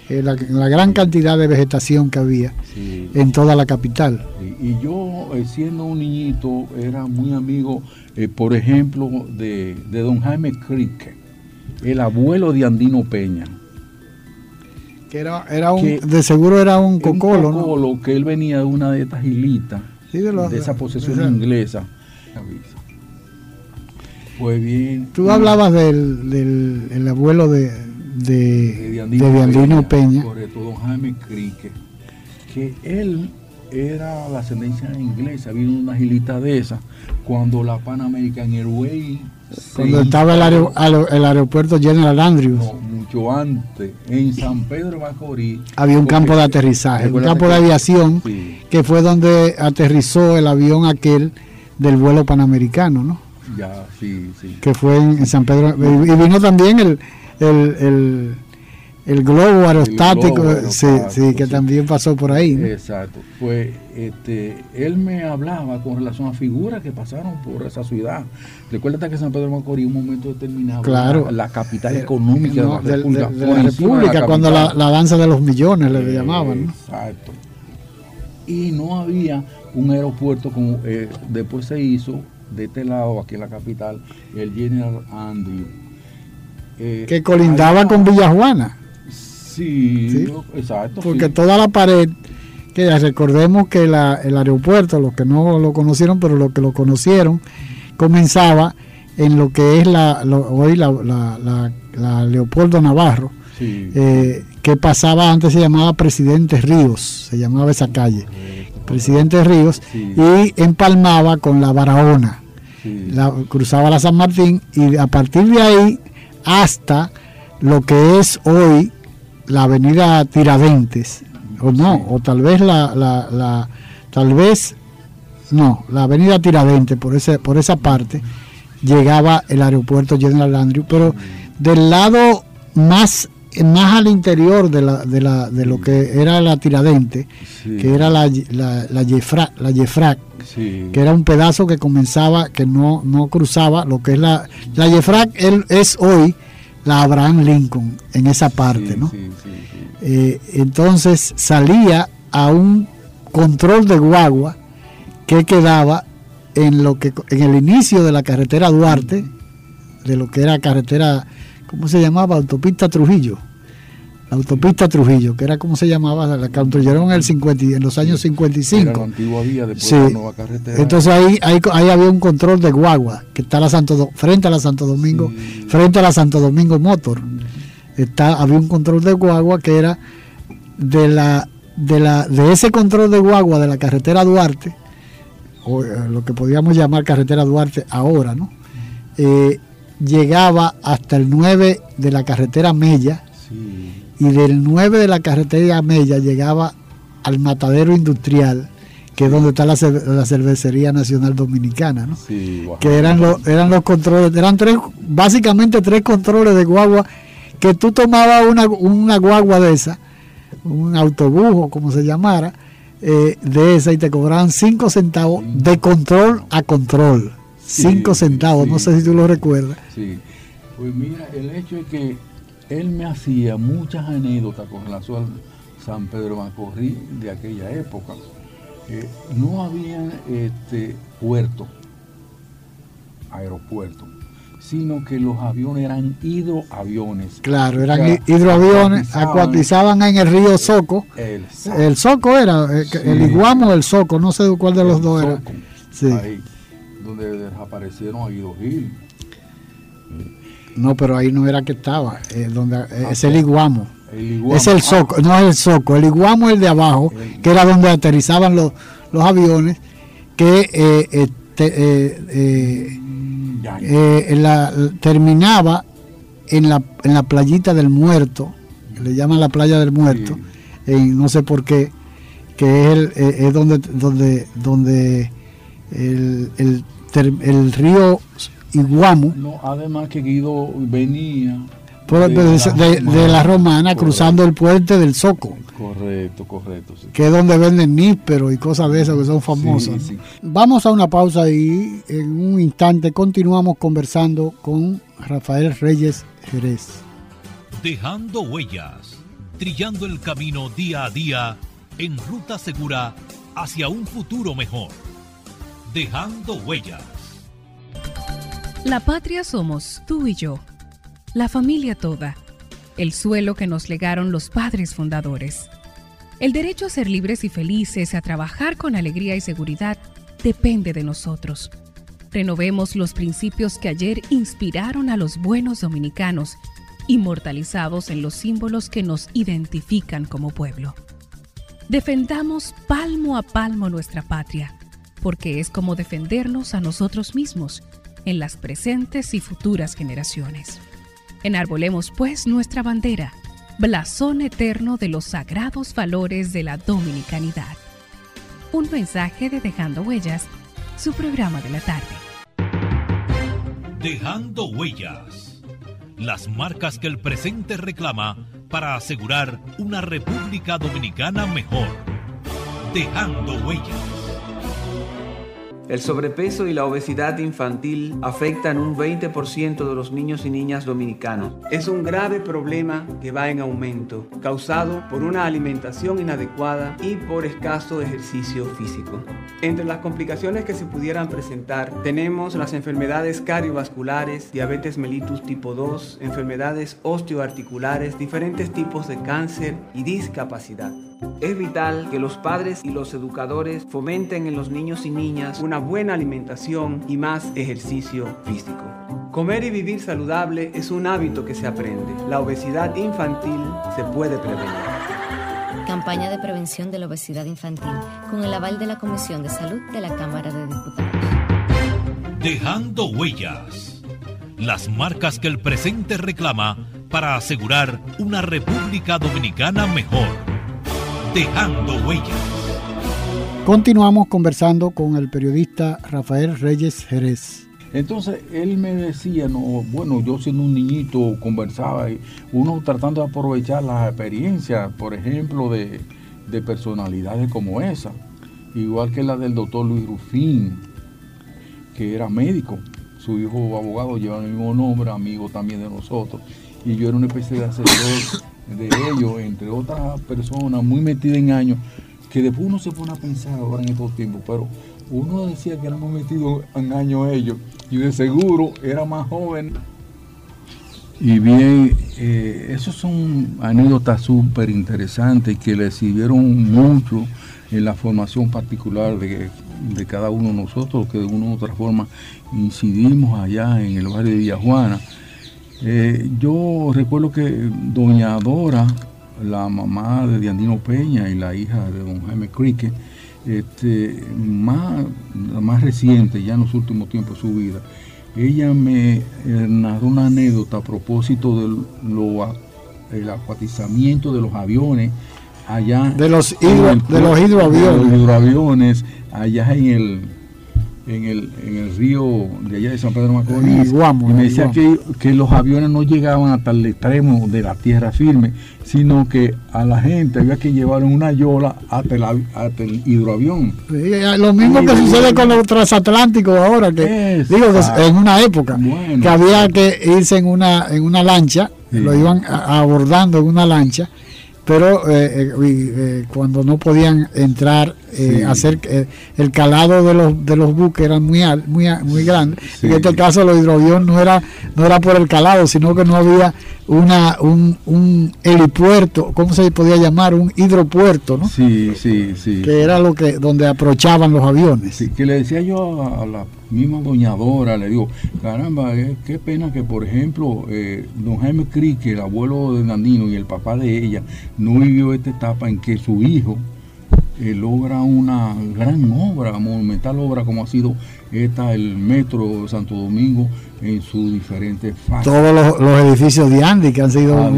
Eh, la, gran cantidad de vegetación que había en toda la capital. Y yo, eh, siendo un niñito, era muy amigo, eh, por ejemplo, de, de don Jaime Crique, el abuelo de Andino Peña que era, era un, de seguro era un cocolo, un cocolo que él venía de una de estas hilitas, de, esa posesión inglesa. Pues bien. Tú hablabas del, del abuelo de, de, de Andino, Peña, Correcto, don Jaime Crique, que él era la ascendencia inglesa, vino una hilita de esa, cuando la Pan American Airways cuando estaba el, aeropuerto General Andrews. mucho antes, en San Pedro Macorís. Había un campo de aterrizaje, un campo de aviación, que fue donde aterrizó el avión aquel del vuelo panamericano, ¿no? Ya, sí, sí. Que fue en, San Pedro. Y vino también el, el el globo aerostático, sí, que también pasó por ahí. Exacto. Pues este, él me hablaba con relación a figuras que pasaron por esa ciudad. Recuerda que San Pedro de Macorís un momento determinado claro. la, capital eh, económica de, la República. cuando la, danza de los millones le llamaban. Exacto. Y no había un aeropuerto como eh, después se hizo de este lado, aquí en la capital, el General Andrew. Eh, que colindaba con Villajuana. Sí, exacto. Porque toda la pared, que recordemos que el aeropuerto, los que no lo conocieron, pero los que lo conocieron, comenzaba en lo que es la, hoy la, Leopoldo Navarro, eh, que pasaba antes se llamaba Presidente Ríos, se llamaba esa calle, Presidente Ríos, y empalmaba con la Barahona, cruzaba la San Martín y a partir de ahí hasta lo que es hoy la avenida Tiradentes, o no, o tal vez la, la, tal vez, no, la avenida Tiradentes, por, ese, por esa parte, llegaba el aeropuerto General Andrew, pero del lado más más al interior de, la, de, la, de lo que era la Tiradente, que era la, la, la la que era un pedazo que comenzaba, que no, no cruzaba, lo que es la, la Jefrac él, es hoy la Abraham Lincoln en esa parte, ¿no? Eh, entonces salía a un control de guagua que quedaba en lo que en el inicio de la carretera Duarte de lo que era carretera, ¿cómo se llamaba? Autopista Trujillo. La autopista Trujillo, que era como se llamaba, la construyeron en, el 50, en los años 55. Era la antigua vía después de la nueva carretera. Entonces ahí, ahí, había un control de guagua, que está la Santo, frente a la Santo Domingo, frente a la Santo Domingo Motor. Está, había un control de guagua que era de la de la de ese control de guagua de la carretera Duarte o eh, lo que podíamos llamar carretera Duarte ahora, ¿no? Eh, llegaba hasta el 9 de la carretera Mella y del 9 de la carretera Mella llegaba al matadero industrial, que es donde está la, cervecería nacional dominicana, ¿no? que eran los, eran los controles, eran tres, básicamente tres controles de guagua, que tú tomabas una, una guagua de esa, un autobús o como se llamara, eh, de esa y te cobraban 5 centavos de control a control. 5 centavos, no sé si tú lo recuerdas. Sí, pues mira, el hecho es que él me hacía muchas anécdotas con relación a San Pedro Macorrí de aquella época. Eh, no había este, puerto, aeropuerto sino que los aviones eran hidroaviones. Claro, eran hidroaviones, acuatizaban en el río Soco. El, Soco era, eh, el, Iguamo o el Soco, no sé cuál de los dos era. Sí. Ahí, donde desaparecieron a Guido Gil. No, pero ahí no era que estaba, eh, donde, eh, es el Iguamo. Es el Soco, no es el Soco, el Iguamo es el de abajo, que era donde aterrizaban los, los aviones, que este, eh, la, terminaba en la, en la playita del muerto, le llaman la playa del muerto, no sé por qué, que es, el, eh, es donde, donde, donde el, el, el río Iguamo. No, además que Guido venía de, la, romana cruzando el puente del Soco. Correcto, correcto. Que es donde venden nísperos y cosas de esas que son famosas. Vamos a una pausa y en un instante continuamos conversando con Rafael Reyes Jerez. Dejando huellas, trillando el camino día a día en ruta segura hacia un futuro mejor. Dejando huellas. La patria somos tú y yo la familia toda, el suelo que nos legaron los padres fundadores. El derecho a ser libres y felices, a trabajar con alegría y seguridad, depende de nosotros. Renovemos los principios que ayer inspiraron a los buenos dominicanos, inmortalizados en los símbolos que nos identifican como pueblo. Defendamos palmo a palmo nuestra patria, porque es como defendernos a nosotros mismos en las presentes y futuras generaciones. Enarbolemos pues nuestra bandera, blasón eterno de los sagrados valores de la dominicanidad. Un mensaje de Dejando Huellas, su programa de la tarde. Dejando Huellas. Las marcas que el presente reclama para asegurar una República Dominicana mejor. Dejando Huellas. El sobrepeso y la obesidad infantil afectan un 20% de los niños y niñas dominicanos. Es un grave problema que va en aumento, causado por una alimentación inadecuada y por escaso ejercicio físico. Entre las complicaciones que se pudieran presentar tenemos las enfermedades cardiovasculares, diabetes mellitus tipo 2, enfermedades osteoarticulares, diferentes tipos de cáncer y discapacidad. Es vital que los padres y los educadores fomenten en los niños y niñas una buena alimentación y más ejercicio físico. Comer y vivir saludable es un hábito que se aprende. La obesidad infantil se puede prevenir. Campaña de prevención de la obesidad infantil con el aval de la Comisión de Salud de la Cámara de Diputados. Dejando huellas. Las marcas que el presente reclama para asegurar una República Dominicana mejor. Dejando huellas. Continuamos conversando con el periodista Rafael Reyes Jerez. Entonces él me decía, no, bueno, yo siendo un niñito conversaba y uno tratando de aprovechar las experiencias, por ejemplo, de, personalidades como esa, igual que la del doctor Luis Rufín, que era médico, su hijo abogado lleva el mismo nombre, amigo también de nosotros, y yo era una especie de asesor de ellos, entre otras personas muy metidas en años, que después uno se pone a pensar ahora en estos tiempos, pero uno decía que éramos metido en año ellos y de seguro era más joven. Y bien, eh, esos son anécdotas súper interesantes que le sirvieron mucho en la formación particular de, cada uno de nosotros, que de una u otra forma incidimos allá en el barrio de Villajuana. Eh, yo recuerdo que doña Dora, la mamá de Diandino Peña y la hija de don Jaime Crique, este, más, más reciente, ya en los últimos tiempos de su vida, ella me eh, narró una anécdota a propósito del acuatizamiento de los aviones allá. De los, de los hidroaviones. allá en el en el, en el río de allá de San Pedro Macorís y me decía que, los aviones no llegaban hasta el extremo de la tierra firme, sino que a la gente había que llevar una yola hasta el, hidroavión. lo mismo que sucede con los transatlánticos ahora, que digo en una época, que había que irse en una, en una lancha, lo iban abordando en una lancha pero eh, eh, eh, cuando no podían entrar, hacer el calado de los de los buques era muy muy muy grande. En este caso, los hidroaviones no era no era por el calado, sino que no había una un, un helipuerto, ¿cómo se podía llamar? Un hidropuerto, ¿no? Sí, sí, sí. Que era lo que donde aprochaban los aviones. Sí, que le decía yo a, la misma doñadora, le digo, caramba, qué pena que, por ejemplo, don Jaime Crique, el abuelo de Nandino y el papá de ella, no vivió esta etapa en que su hijo eh, logra una gran obra, monumental obra como ha sido esta, el Metro Santo Domingo en sus diferentes fases. Todos los, edificios de Andy que han sido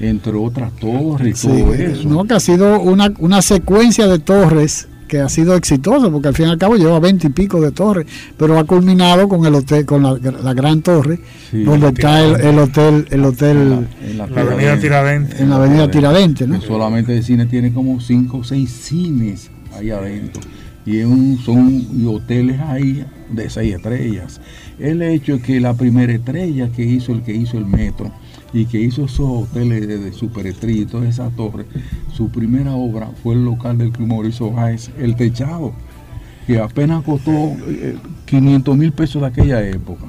entre otras torres y todo eso. No, que ha sido una, una secuencia de torres que ha sido exitoso, porque al fin y al cabo lleva veinte y pico de torres, pero ha culminado con el hotel, con la, gran torre, donde está el, hotel, el hotel en la, avenida Tiradentes. En la avenida Tiradentes, ¿no? solamente el cine tiene como cinco o seis cines ahí adentro. Y un, son hoteles ahí de seis estrellas. El hecho es que la primera estrella que hizo el que hizo el metro y que hizo esos hoteles de, superestrella y toda esa torre, su primera obra fue el local del Club Mauricio Báez, El Techado, que apenas costó 500 eh, mil pesos de aquella época.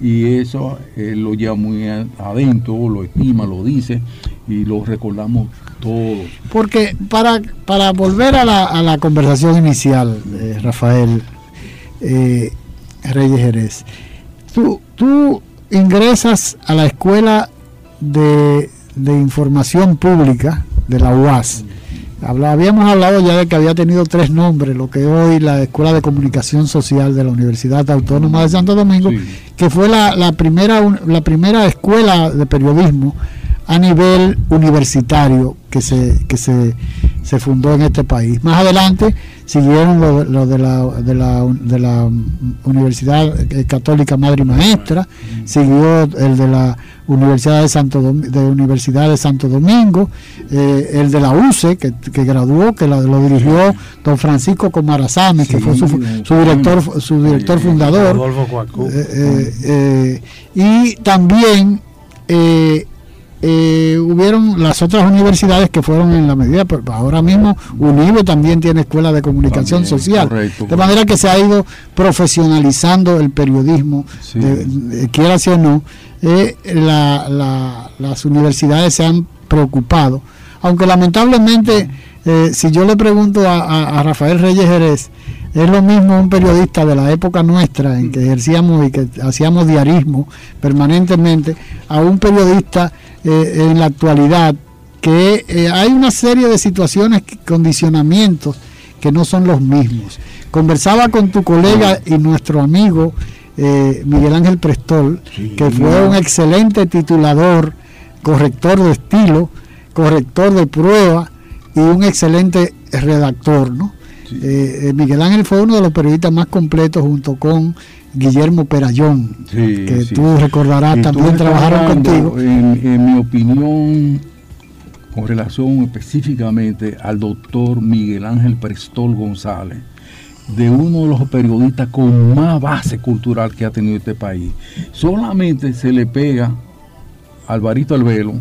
Y eso lo lleva muy adentro, lo estima, lo dice y lo recordamos todos. Porque para, para volver a la, conversación inicial, de Rafael eh, Reyes Jerez, tú, tú ingresas a la escuela de, Información Pública de la UAS. habíamos hablado ya de que había tenido tres nombres, lo que hoy la Escuela de Comunicación Social de la Universidad Autónoma de Santo Domingo, que fue la, primera, la primera escuela de periodismo a nivel universitario que se, que se, se fundó en este país. Más adelante siguieron lo, de, la, de, la, de la Universidad Católica Madre y Maestra, siguió el de la Universidad de Santo, de Universidad de Santo Domingo, eh, el de la UCE, que, graduó, que lo, dirigió don Francisco Comarazame, que fue su, su, director, su director fundador. Eh, eh, y también eh, hubieron las otras universidades que fueron en la medida, pero ahora mismo UNIBE también tiene escuela de comunicación social, de manera que se ha ido profesionalizando el periodismo, quiera si o no, eh, las universidades se han preocupado, aunque lamentablemente, eh, si yo le pregunto a, a Rafael Reyes Jerez, es lo mismo un periodista de la época nuestra en que ejercíamos y que hacíamos diarismo permanentemente a un periodista eh, en la actualidad que eh, hay una serie de situaciones, condicionamientos que no son los mismos. Conversaba con tu colega y nuestro amigo eh, Miguel Ángel Prestol, que fue un excelente titulador, corrector de estilo, corrector de prueba y un excelente redactor, ¿no? Miguel Ángel fue uno de los periodistas más completos junto con Guillermo Perayón, que tú recordarás, también trabajaron contigo. En, mi opinión, con relación específicamente al doctor Miguel Ángel Prestol González, de uno de los periodistas con más base cultural que ha tenido este país. Solamente se le pega Alvarito Albelo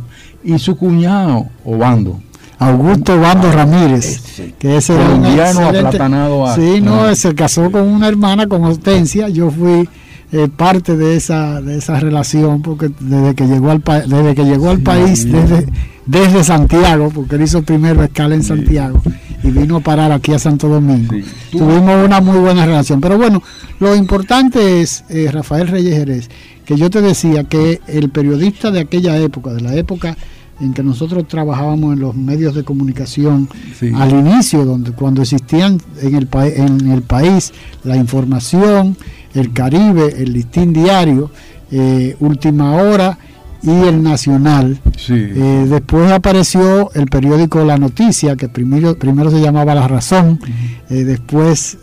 y su cuñado, Obando. Augusto Bando Ramírez, que ese era un aplatanado a- Sí, no, Ah. se casó con una hermana, con Hortensia. Yo fui eh, parte de esa de esa relación porque desde que llegó al desde que llegó al país desde desde Santiago, porque él hizo primero escala en Santiago y vino a parar aquí a Santo Domingo. Tuvimos una muy buena relación. Pero bueno, lo importante es, eh, Rafael Reyes Jerez, que yo te decía que el periodista de aquella época, de la época en que nosotros trabajábamos en los medios de comunicación Sí. al inicio, donde cuando existían en el, en el país la información, el Caribe, el listín diario, eh, Última Hora y el Nacional. Eh, después apareció el periódico La Noticia, que primero, primero se llamaba La Razón, eh, después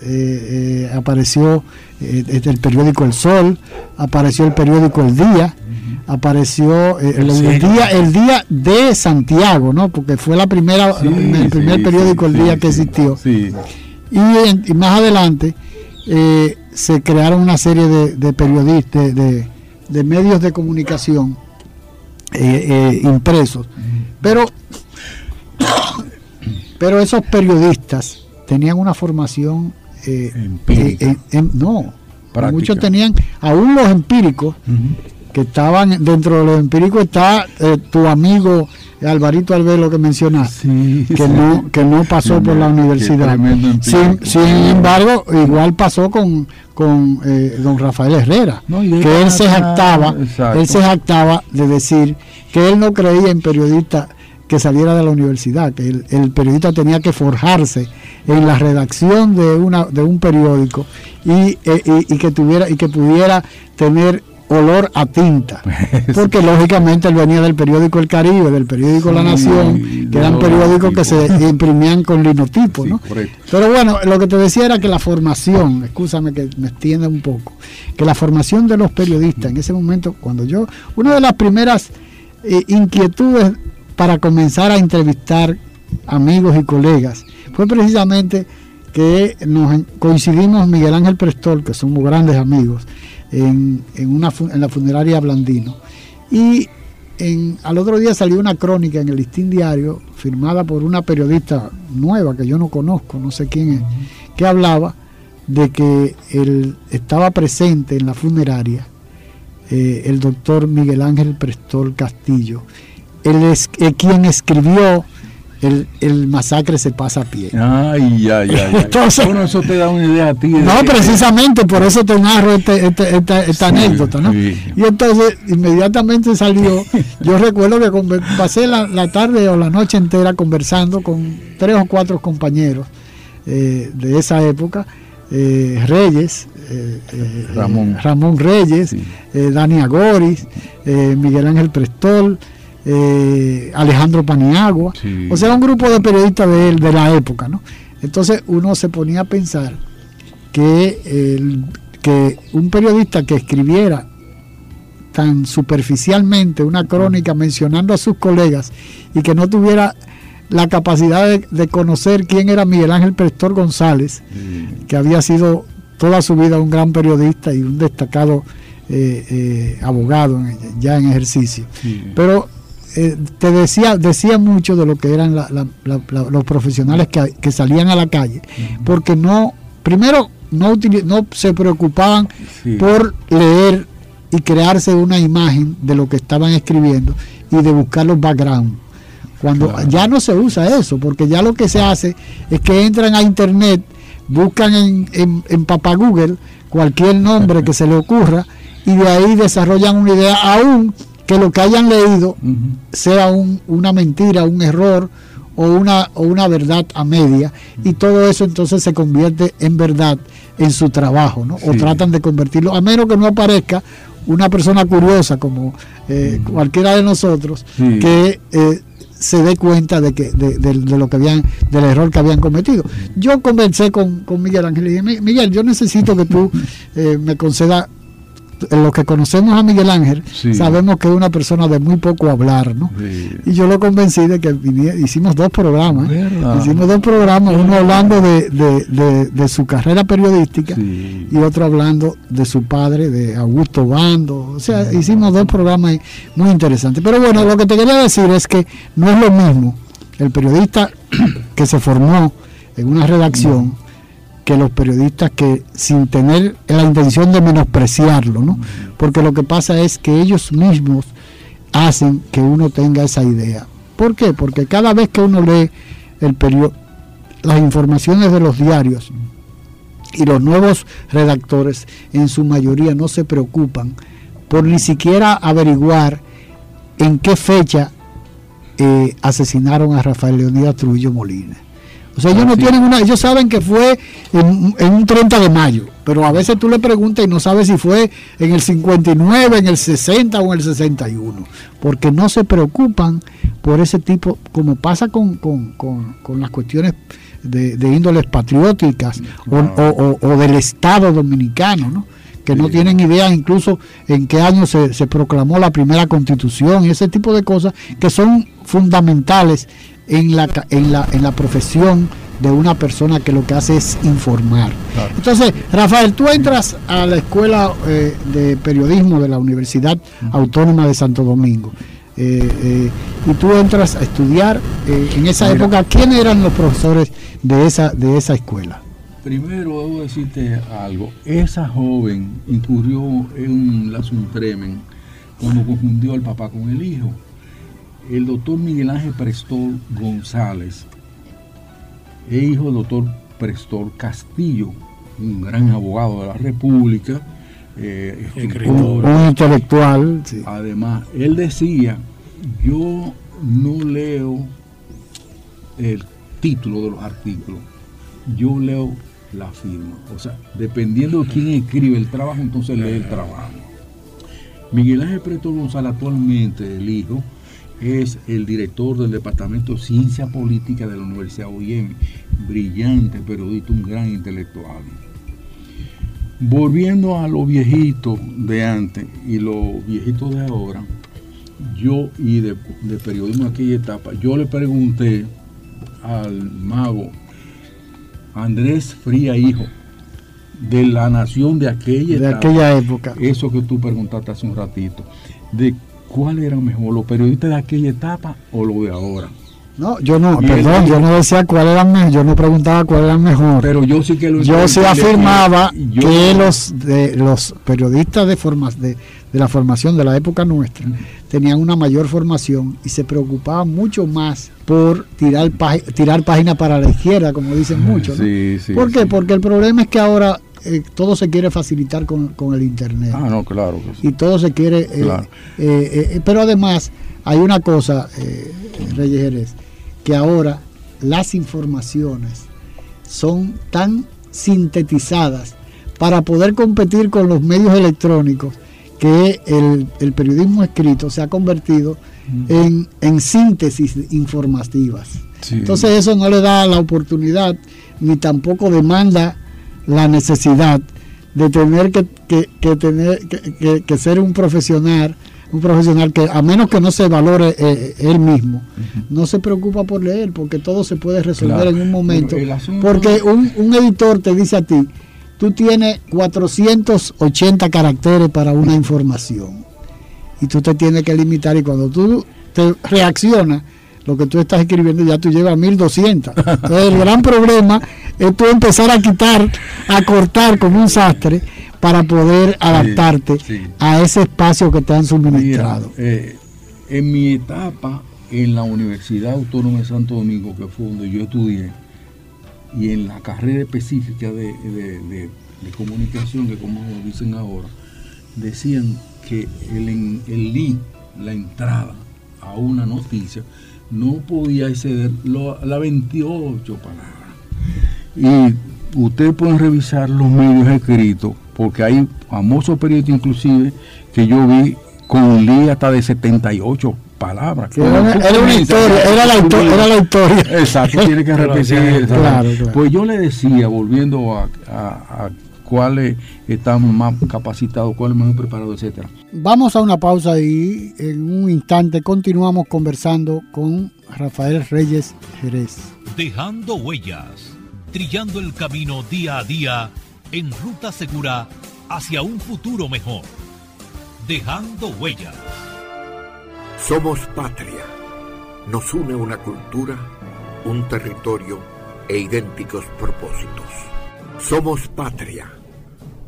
apareció el periódico El Sol, apareció el periódico El Día, apareció eh, el, el Sí. día el día de Santiago, ¿no? Porque fue la primera Sí, el primer sí, periódico El Día que existió. Y, en- y más adelante eh, se crearon una serie de, de periodistas, de, de- medios de comunicación eh, eh, impresos. Pero, pero esos periodistas tenían una formación no, Práctica. muchos tenían, aún los empíricos, que estaban dentro de los empíricos está eh, tu amigo Alvarito Albelo que mencionaste, que sí. no que no pasó por la universidad. Sin, embargo, igual pasó con, con eh, don Rafael Herrera, No, que él se jactaba, exacto. él se jactaba de decir que él no creía en periodista que saliera de la universidad, que el, el periodista tenía que forjarse en la redacción de una de un periódico y, eh, y- y que tuviera y que pudiera tener olor a tinta. Porque lógicamente él venía del periódico El Caribe del periódico La Nación que eran periódicos que se imprimían con linotipo ¿no? pero bueno lo que te decía era que la formación escúchame que me extienda un poco que la formación de los periodistas en ese momento cuando yo una de las primeras eh, inquietudes para comenzar a entrevistar amigos y colegas fue precisamente que nos coincidimos Miguel Ángel Prestol, que somos grandes amigos, en, en una, en la funeraria Blandino. Y en, al otro día salió una crónica en el Listín Diario, firmada por una periodista nueva que yo no conozco, no sé quién es, que hablaba de que él estaba presente en la funeraria eh, el doctor Miguel Ángel Prestol Castillo, él es eh, quien escribió el, el masacre se pasa a pie. Ay, ay, ay. Entonces- bueno, eso te da una idea a ti. No, precisamente por eso te narro este- este- esta, esta Sí, anécdota, ¿no? sí. Y entonces inmediatamente salió, yo recuerdo que pasé la, la tarde o la noche entera conversando con tres o cuatro compañeros eh, de esa época, eh, Reyes, eh, Ramón. Ramón Reyes, Dani Agoris, Miguel Ángel Prestol, eh, Alejandro Paniagua, Sí. o sea, un grupo de periodistas de, él, de la época, ¿no? Entonces uno se ponía a pensar que, el- que un periodista que escribiera tan superficialmente una crónica mencionando a sus colegas y que no tuviera la capacidad de, de conocer quién era Miguel Ángel Prestor González, que había sido toda su vida un gran periodista y un destacado eh, eh, abogado en- ya en ejercicio. Pero eh, te decía, decía mucho de lo que eran la- la- la- la- los profesionales que, que salían a la calle, porque no, primero, no, no se preocupaban Sí. por leer y crearse una imagen de lo que estaban escribiendo y de buscar los background. Cuando Claro. ya no se usa eso, porque ya lo que se hace es que entran a internet, buscan en, en, en Papá Google cualquier nombre que se le ocurra y de ahí desarrollan una idea, aún que lo que hayan leído sea un- una mentira, un error o una, o una verdad a media y todo eso entonces se convierte en verdad en su trabajo, ¿no? O tratan de convertirlo, a menos que no aparezca una persona curiosa como eh, cualquiera de nosotros Sí. que eh, se dé cuenta de que de, de- de lo que habían del error que habían cometido. Yo conversé con, con Miguel Ángel y dije, "Mi- Miguel, yo necesito que tú eh, me concedas los que conocemos a Miguel Ángel Sí. sabemos que es una persona de muy poco hablar, ¿no? Sí. Y yo lo convencí de que viniera- hicimos dos programas. ¿eh? ¿Verdad? Hicimos dos programas, uno hablando de, de- de- de su carrera periodística Sí. y otro hablando de su padre, de Augusto Bando. O sea, hicimos dos programas muy interesantes. Pero bueno, lo que te quería decir es que no es lo mismo el periodista que se formó en una redacción los periodistas que sin tener la intención de menospreciarlo, ¿no? Porque lo que pasa es que ellos mismos hacen que uno tenga esa idea. ¿Por qué? Porque cada vez que uno lee el periódico, las informaciones de los diarios y los nuevos redactores en su mayoría no se preocupan por ni siquiera averiguar en qué fecha eh, asesinaron a Rafael Leonidas Trujillo Molina. O sea, ellos no tienen una, ellos saben que fue en, en, un 30 de mayo, pero a veces tú le preguntas y no sabes si fue en el 59, en el 60 o en el 61, porque no se preocupan por ese tipo, como pasa con, con, con, con las cuestiones de, de índoles patrióticas o, o, o, del Estado dominicano, ¿no? que no tienen idea incluso en qué año se, se, proclamó la primera constitución y ese tipo de cosas que son fundamentales en la, en la, en la profesión de una persona que lo que hace es informar. Claro. Entonces, Rafael, tú entras a la escuela eh, de periodismo de la Universidad. Autónoma de Santo Domingo. Eh, eh, y tú entras a estudiar en esa Mira, época, ¿quiénes eran los profesores de esa, de esa escuela? Primero debo decirte algo. Esa joven incurrió en un lasunpremen cuando confundió al papá con el hijo. El doctor Miguel Ángel Prestor González es hijo del doctor Prestor Castillo, un gran abogado de la República, eh, escritor, un, un intelectual. Sí. Además, él decía, yo no leo el título de los artículos, yo leo la firma. O sea, dependiendo de quién escribe el trabajo, entonces lee el trabajo. Miguel Ángel Preto González, actualmente el hijo, es el director del Departamento de Ciencia Política de la Universidad OIM. Brillante periodista, un gran intelectual. Volviendo a los viejitos de antes y los viejitos de ahora, yo y de, de periodismo en aquella etapa, yo le pregunté al mago Andrés Fría, hijo, de la nación de aquella, de etapa, aquella época. Eso que tú preguntaste hace un ratito. De cuál era mejor, los periodistas de aquella etapa o los de ahora. No, yo no, y perdón, yo no decía cuál era mejor, yo no preguntaba cuál era mejor. Pero yo sí que lo Yo sí afirmaba que, yo, que los de los periodistas de formas de, de, la formación de la época nuestra tenían una mayor formación y se preocupaban mucho más por tirar tirar páginas para la izquierda, como dicen muchos. ¿no? Sí, sí, ¿Por qué? Sí. Porque el problema es que ahora eh, todo se quiere facilitar con, con, el internet. Ah, no, claro. Sí. Y todo se quiere. Eh, claro. eh, pero además, hay una cosa, Reyes Jerez, que ahora las informaciones son tan sintetizadas para poder competir con los medios electrónicos que el, el periodismo escrito se ha convertido mm. en, en, síntesis informativas. Sí. Entonces eso no le da la oportunidad ni tampoco demanda la necesidad de tener que, que, que tener que, que, ser un profesional un profesional que a menos que no se valore eh, él mismo uh -huh. no se preocupa por leer porque todo se puede resolver claro. en un momento porque un, un, editor te dice a ti tú tienes 480 caracteres para una información y tú te tienes que limitar y cuando tú te reaccionas lo que tú estás escribiendo ya tú llevas 1200. Entonces el gran problema es tú empezar a quitar, a cortar como un sastre para poder adaptarte sí, sí. a ese espacio que te han suministrado. Mira, eh, en mi etapa en la Universidad Autónoma de Santo Domingo, que fue donde yo estudié, y en la carrera específica de, de, de, de comunicación, que como dicen ahora, decían que el, el link, la entrada a una noticia, no podía exceder lo, la 28 palabras. Y ustedes pueden revisar los medios escritos, porque hay famosos periodistas inclusive que yo vi con un día hasta de 78 palabras. Era, era, una historia, era la, era la, historia. Exacto, tiene que repetir. claro, claro. Pues yo le decía, volviendo a, a, a cuáles están más capacitados, cuáles mejor preparados, etcétera. Vamos a una pausa y en un instante continuamos conversando con Rafael Reyes Jerez. Dejando huellas, trillando el camino día a día en ruta segura hacia un futuro mejor. Dejando huellas. Somos patria. nos une una cultura, un territorio e idénticos propósitos. Somos patria.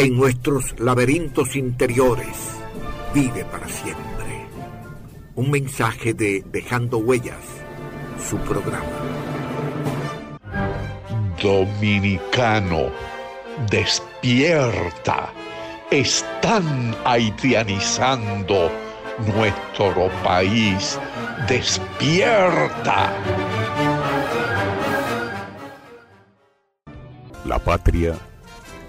en nuestros laberintos interiores, vive para siempre. Un mensaje de Dejando Huellas, su programa. Dominicano, despierta. Están haitianizando nuestro país. Despierta. La patria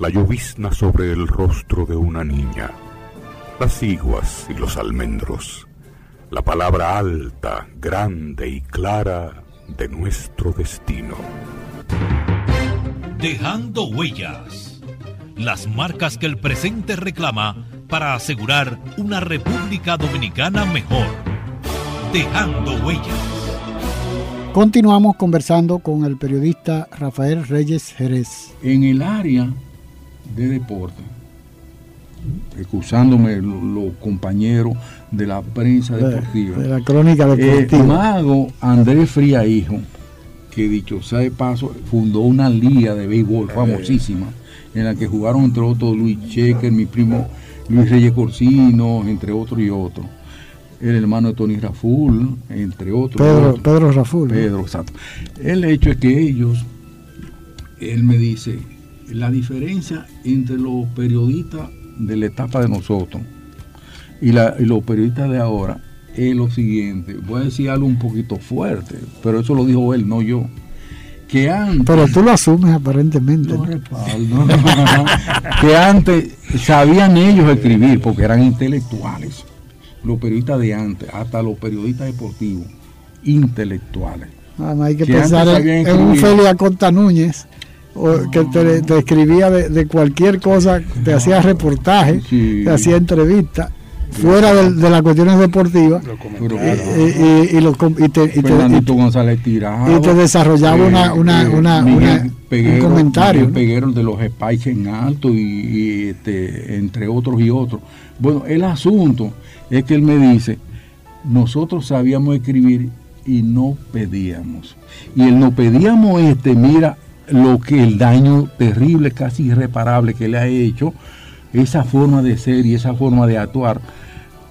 la llovizna sobre el rostro de una niña, las iguas y los almendros, la palabra alta, grande y clara de nuestro destino. Dejando huellas. Las marcas que el presente reclama para asegurar una República Dominicana mejor. Dejando huellas. Continuamos conversando con el periodista Rafael Reyes Jerez. En el área de deporte, excusándome los compañeros de la prensa deportiva. De la crónica Eh, deportiva. Mago Andrés Fría Hijo, que dicho sea de paso, fundó una liga de béisbol famosísima, en la que jugaron entre otros Luis Checker, mi primo Luis Reyes Corsino, entre otros y otros. El hermano de Tony Raful, entre otros. Pedro, otros. Pedro Raful. Pedro, exacto. El hecho es que ellos, él me dice, la diferencia entre los periodistas de la etapa de nosotros y, la- y los periodistas de ahora es lo siguiente. Voy a decir algo un poquito fuerte, pero eso lo dijo él, no yo. Que antes, Pero tú lo asumes aparentemente. ¿no? respaldo. que antes sabían ellos escribir porque eran intelectuales. Los periodistas de antes, hasta los periodistas deportivos, intelectuales. Más hay que Que pensar en, en un escribir. Feli Acosta Núñez, o que te, te escribía de, de cualquier cosa, te hacía reportaje, Sí. te hacía entrevista, fuera de, de las cuestiones deportivas, Pero, y, y- y lo com- y te, y te- González Tirado. y te desarrollaba una- una- una- Miguel una- un comentario, ¿no? Peguero de los Spice en alto y, y, este, entre otros y otros. Bueno, el asunto es que él me dice, nosotros sabíamos escribir y no pedíamos. Y el no pedíamos este, mira lo que el daño terrible, casi irreparable que le ha hecho esa forma de ser y esa forma de actuar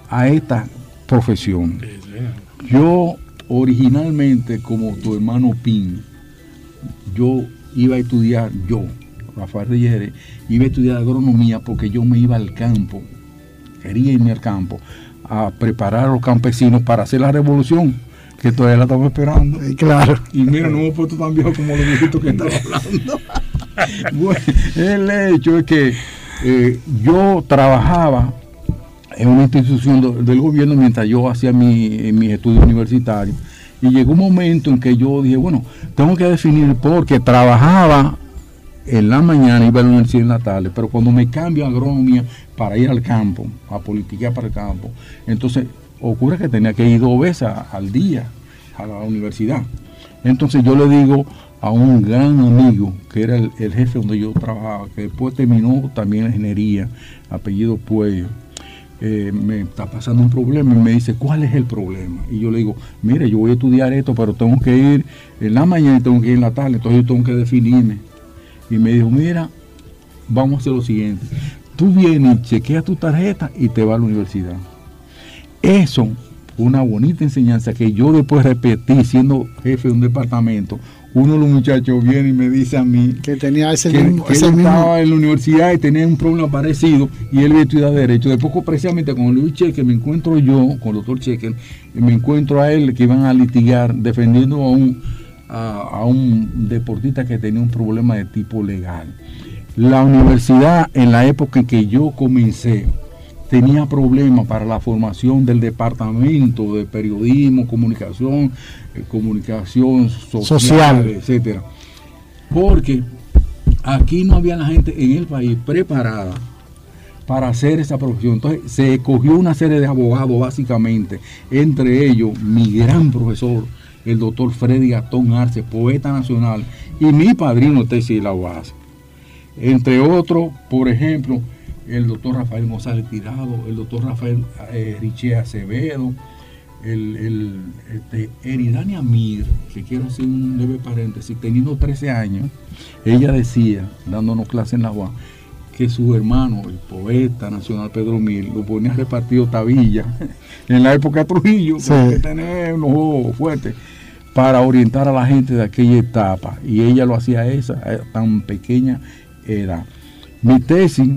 a esta profesión. Yo originalmente, como tu hermano Pin, yo iba a estudiar, yo, Rafael Reyes, iba a estudiar agronomía porque yo me iba al campo, quería irme al campo, a preparar a los campesinos para hacer la revolución, que todavía la estamos esperando. claro. Y mira, no hemos puesto tan viejo como los viejitos que estaba hablando. bueno, el hecho es que eh, yo trabajaba en una institución do- del gobierno mientras yo hacía mi, mis estudios universitarios. Y llegó un momento en que yo dije, bueno, tengo que definir porque trabajaba en la mañana, iba a la universidad en la tarde, pero cuando me cambio a agronomía para ir al campo, a politiquear para el campo, entonces ocurre que tenía que ir dos veces al día a la universidad. Entonces yo le digo a un gran amigo, que era el, el jefe donde yo trabajaba, que después terminó también la ingeniería, apellido Puello, eh, me está pasando un problema y me dice, ¿cuál es el problema? Y yo le digo, mire, yo voy a estudiar esto, pero tengo que ir en la mañana y tengo que ir en la tarde, entonces yo tengo que definirme. Y me dijo, mira, vamos a hacer lo siguiente, tú vienes, chequeas tu tarjeta y te vas a la universidad. Eso, una bonita enseñanza que yo después repetí siendo jefe de un departamento, uno de los muchachos viene y me dice a mí que tenía ese que, mismo, que ese él mismo- estaba en la universidad y tenía un problema parecido y él había estudiado Derecho. Después, precisamente con Luis Cheque, me encuentro yo, con el doctor Cheque, me encuentro a él que iban a litigar defendiendo a un, a, a un deportista que tenía un problema de tipo legal. La universidad, en la época en que yo comencé, tenía problemas para la formación del departamento de periodismo, comunicación, eh, comunicación social, Social. etcétera. Porque aquí no había la gente en el país preparada para hacer esa profesión. Entonces se escogió una serie de abogados básicamente, entre ellos mi gran profesor, el doctor Freddy Gastón Arce, poeta nacional, y mi padrino Tessie La Base. Entre otros, por ejemplo, el doctor Rafael González Tirado, el doctor Rafael eh, Richie Acevedo, el, el este, Eridania Mir, que quiero hacer un leve paréntesis, teniendo 13 años, ella decía, dándonos clase en la UAS, que su hermano, el poeta nacional Pedro Mil, lo ponía repartido tabilla en la época de Trujillo, Sí. que tener unos ojos fuertes para orientar a la gente de aquella etapa. Y ella lo hacía a esa a tan pequeña edad. Mi tesis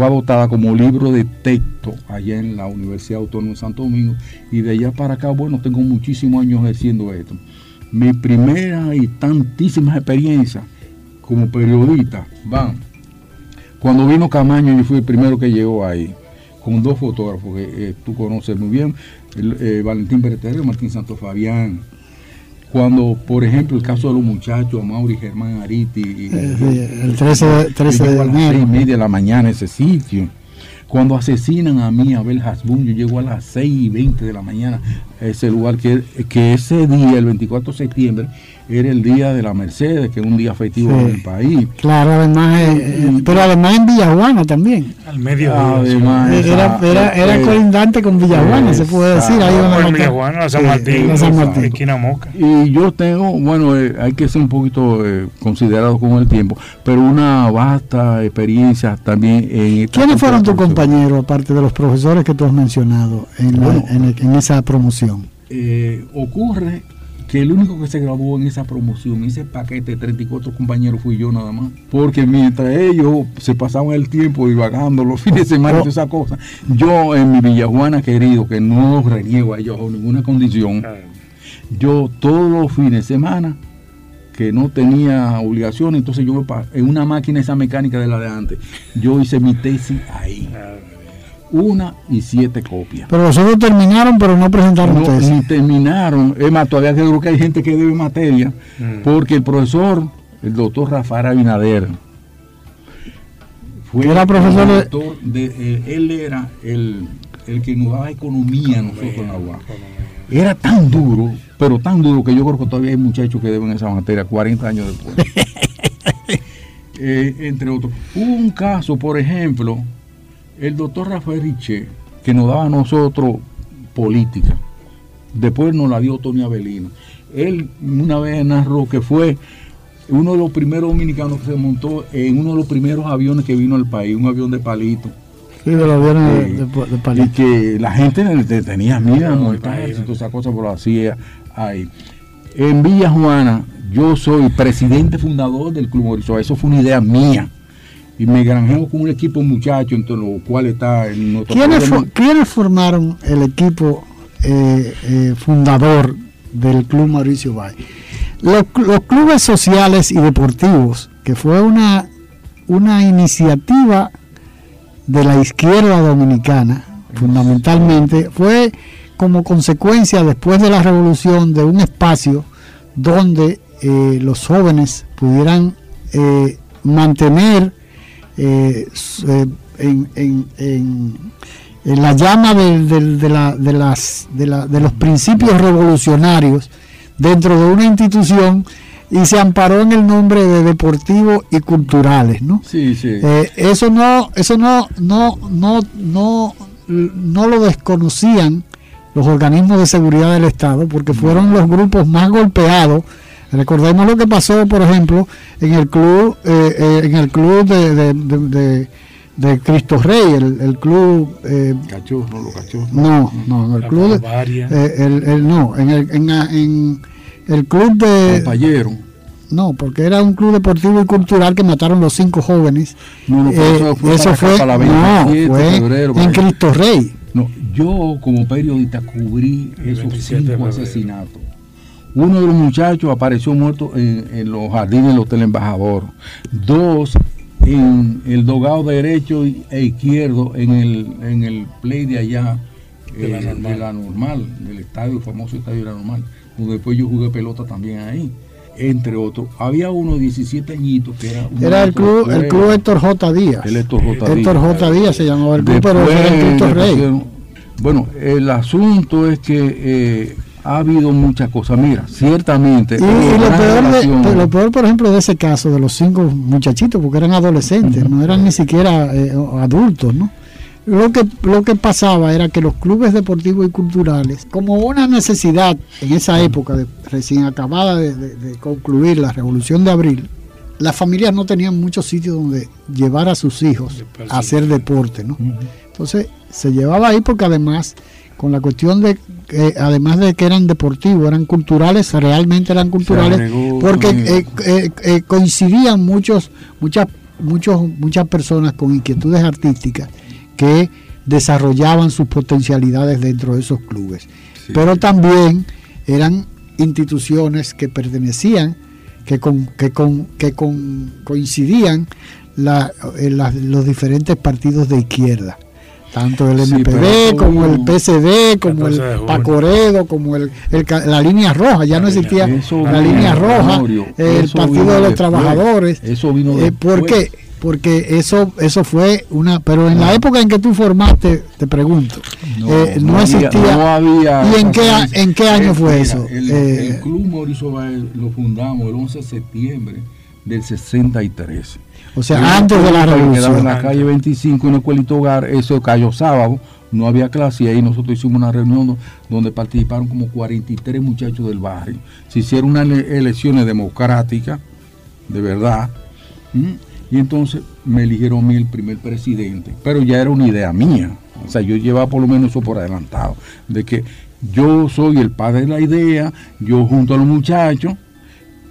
fue adoptada como libro de texto allá en la Universidad Autónoma de Santo Domingo y de allá para acá, bueno, tengo muchísimos años ejerciendo esto. Mi primera y tantísimas experiencias como periodista van. Cuando vino Camaño, yo fui el primero que llegó ahí, con dos fotógrafos que eh, tú conoces muy bien, eh, Valentín Bertero y Martín Santo Fabián. Cuando, por ejemplo, el caso de los muchachos, Mauri Germán Ariti, y- Eh, sí, el 13 de- 13 yo de a las enero. seis y media de la mañana a ese sitio. Cuando asesinan a mí, a Abel Hasbun, yo llego a las 6 y 20 de la mañana a ese lugar, que, que ese día, el 24 de septiembre, era el día de la Mercedes, que es un día festivo Sí. en el país. Claro, además, eh, eh, pero además en Villajuana también. Al medio Además, Eh, Era, esa- era, era eh, colindante con Villajuana, se puede decir. Ahí en Villajuana, la San Martín, la San Martín. esquina Moca. Y yo tengo, bueno, eh, hay que ser un poquito eh, considerado con el tiempo, pero una vasta experiencia también en esta ¿Quiénes fueron tus compañeros, aparte de los profesores que tú has mencionado en, la- en, en esa promoción? Eh, ocurre que el único que se graduó en esa promoción, ese paquete de 34 compañeros, fui yo nada más. Porque mientras ellos se pasaban el tiempo divagando los fines de semana y todas esas cosas, yo en mi Villajuana querido, que no reniego a ellos bajo ninguna condición, yo todos los fines de semana que no tenía obligación, entonces yo en una máquina esa mecánica de la de antes, yo hice mi tesis ahí. Una y siete copias. Pero los otros terminaron, pero no presentaron No, tesis. ni terminaron. Es más, todavía creo que hay gente que debe materia, porque el profesor, el doctor Rafael Abinader, fue Era profesor el doctor de- eh, él era el, el que nos daba economía a nosotros en la UAS. Era tan duro, pero tan duro que yo creo que todavía hay muchachos que deben esa materia 40 años después. Eh, entre otros. Hubo un caso, por ejemplo, el doctor Rafael Riché, que nos daba a nosotros política. Después nos la dio Tony Avelino. Él una vez narró que fue uno de los primeros dominicanos que se montó en uno de los primeros aviones que vino al país, un avión de palito. Sí, de los aviones de- Eh, de, de y palito. que la gente le- tenía miedo a No, todas esas cosas, pero lo hacía ahí. En Villa Juana, yo soy presidente fundador del Club Horizonte. Eso fue una idea mía. Y me granjeo con un equipo de muchachos, entre los cuales está en nuestro ¿Quiénes, quiénes formaron el equipo eh, eh, fundador del Club Mauricio Bay? Los, cl- los clubes sociales y deportivos, que fue una, una iniciativa de la izquierda dominicana, fundamentalmente, fue como consecuencia después de la revolución de un espacio donde eh, los jóvenes pudieran eh, mantener eh, eh, en, en- en- en la llama del- del- de, la- de las, de, la- de los principios revolucionarios dentro de una institución y se amparó en el nombre de deportivos y culturales, ¿no? Sí, sí. Eh, eso no, eso no, no, no, no, no lo desconocían los organismos de seguridad del Estado, porque fueron los grupos más golpeados. Recordemos lo que pasó, por ejemplo, en el club, eh, eh, en el club de, de, de, de Cristo Rey, el, el club. Eh, los cachorros. no, no, no, el La club. eh, el, el- no, en el, en, en el club de. Compañero. No, porque era un club deportivo y cultural que mataron los cinco jóvenes. No, no, Eh, eso fue eso para acá, fue, para la no, 27 fue de febrero, por en. Cristo Rey. No, yo como periodista cubrí esos 27 de cinco asesinatos. Uno de los muchachos apareció muerto en, en los jardines del Hotel Embajador. Dos en el dogado derecho y- e izquierdo en el, en el play de allá De la eh, Normal. de la normal, del estadio, el famoso estadio de la normal, donde después yo jugué pelota también ahí, entre otros. Había uno de 17 añitos que era Era el club, el club Héctor J. Díaz. El Héctor J. Díaz. Héctor J. Díaz se llamaba el club, pero era en Cristo Rey. bueno, el asunto es que eh, ha habido muchas cosas. Mira, ciertamente. Y, lo, peor de, lo peor, por ejemplo, de ese caso, de los cinco muchachitos, porque eran adolescentes, no eran ni siquiera eh, adultos, ¿no? Lo que, lo que pasaba era que los clubes deportivos y culturales, como una necesidad en esa época, de, recién acabada de, de- de concluir la Revolución de Abril, las familias no tenían muchos sitios donde llevar a sus hijos a hacer deporte, ¿no? Entonces se llevaba ahí porque además, con la cuestión de que además de que eran deportivos, eran culturales, realmente eran culturales, agregó porque también. eh, eh, eh, coincidían muchos, muchas, muchos, muchas personas con inquietudes artísticas que desarrollaban sus potencialidades dentro de esos clubes. Pero también eran instituciones que pertenecían, que, con, que, con, que con, coincidían la- los diferentes partidos de izquierda. Tanto el MPD como el PCD, como 14 de el. Pacoredo, como el, la línea roja, ya no existía Eso la línea roja, Honorio, el Partido de los después. Trabajadores. Eso vino Eh, ¿Por qué? Porque eso eso fue una... Pero en la época en que tú formaste, te pregunto, No, eh, no, no había- existía... había ¿Y en qué, en qué año Eh, fue eso? El, Eh, el Club Mauricio Báez lo fundamos el 11 de septiembre del 63. O sea, antes de la revolución. en la calle 25, una escuelita hogar, eso cayó sábado, no había clase y ahí nosotros hicimos una reunión do- donde participaron como 43 muchachos del barrio. Se hicieron unas ele- elecciones democráticas, de verdad, y entonces me eligieron a mí el primer presidente, pero ya era una idea mía, o sea, yo llevaba por lo menos eso por adelantado, de que yo soy el padre de la idea, yo junto a los muchachos,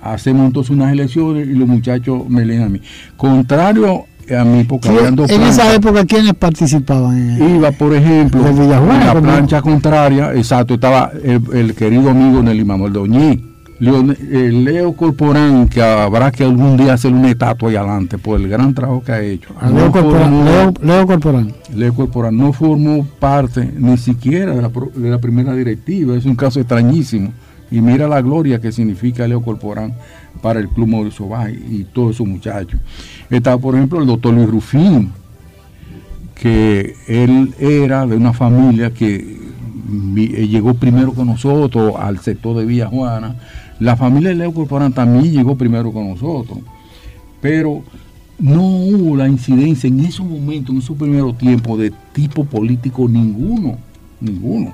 hacemos entonces unas elecciones y los muchachos me leen a mí. Contrario a mí, porque ¿quién- habían dos en esa época, ¿quiénes participaban? en- Iba, por ejemplo, en la plancha contraria, exacto, estaba el, el querido amigo Nelly Manuel Doñí. Leone- eh, Leo Corporán, que habrá que algún día hacer una estatua ahí adelante por el gran trabajo que ha hecho. a Leo, No Corporán, formó- Leo, Leo Corporán. Leo Corporán no formó parte ni siquiera de la, de la primera directiva, es un caso extrañísimo. Y mira la gloria que significa Leo Corporán para el Club Mauricio Bay y todos esos muchachos. Está, por ejemplo, el doctor Luis Rufín, que él era de una familia que eh, llegó primero con nosotros al sector de Villa Juana. La familia de Leo Corporán también llegó primero con nosotros. Pero no hubo la incidencia en esos momentos, en esos primeros tiempos, de tipo político ninguno. Ninguno.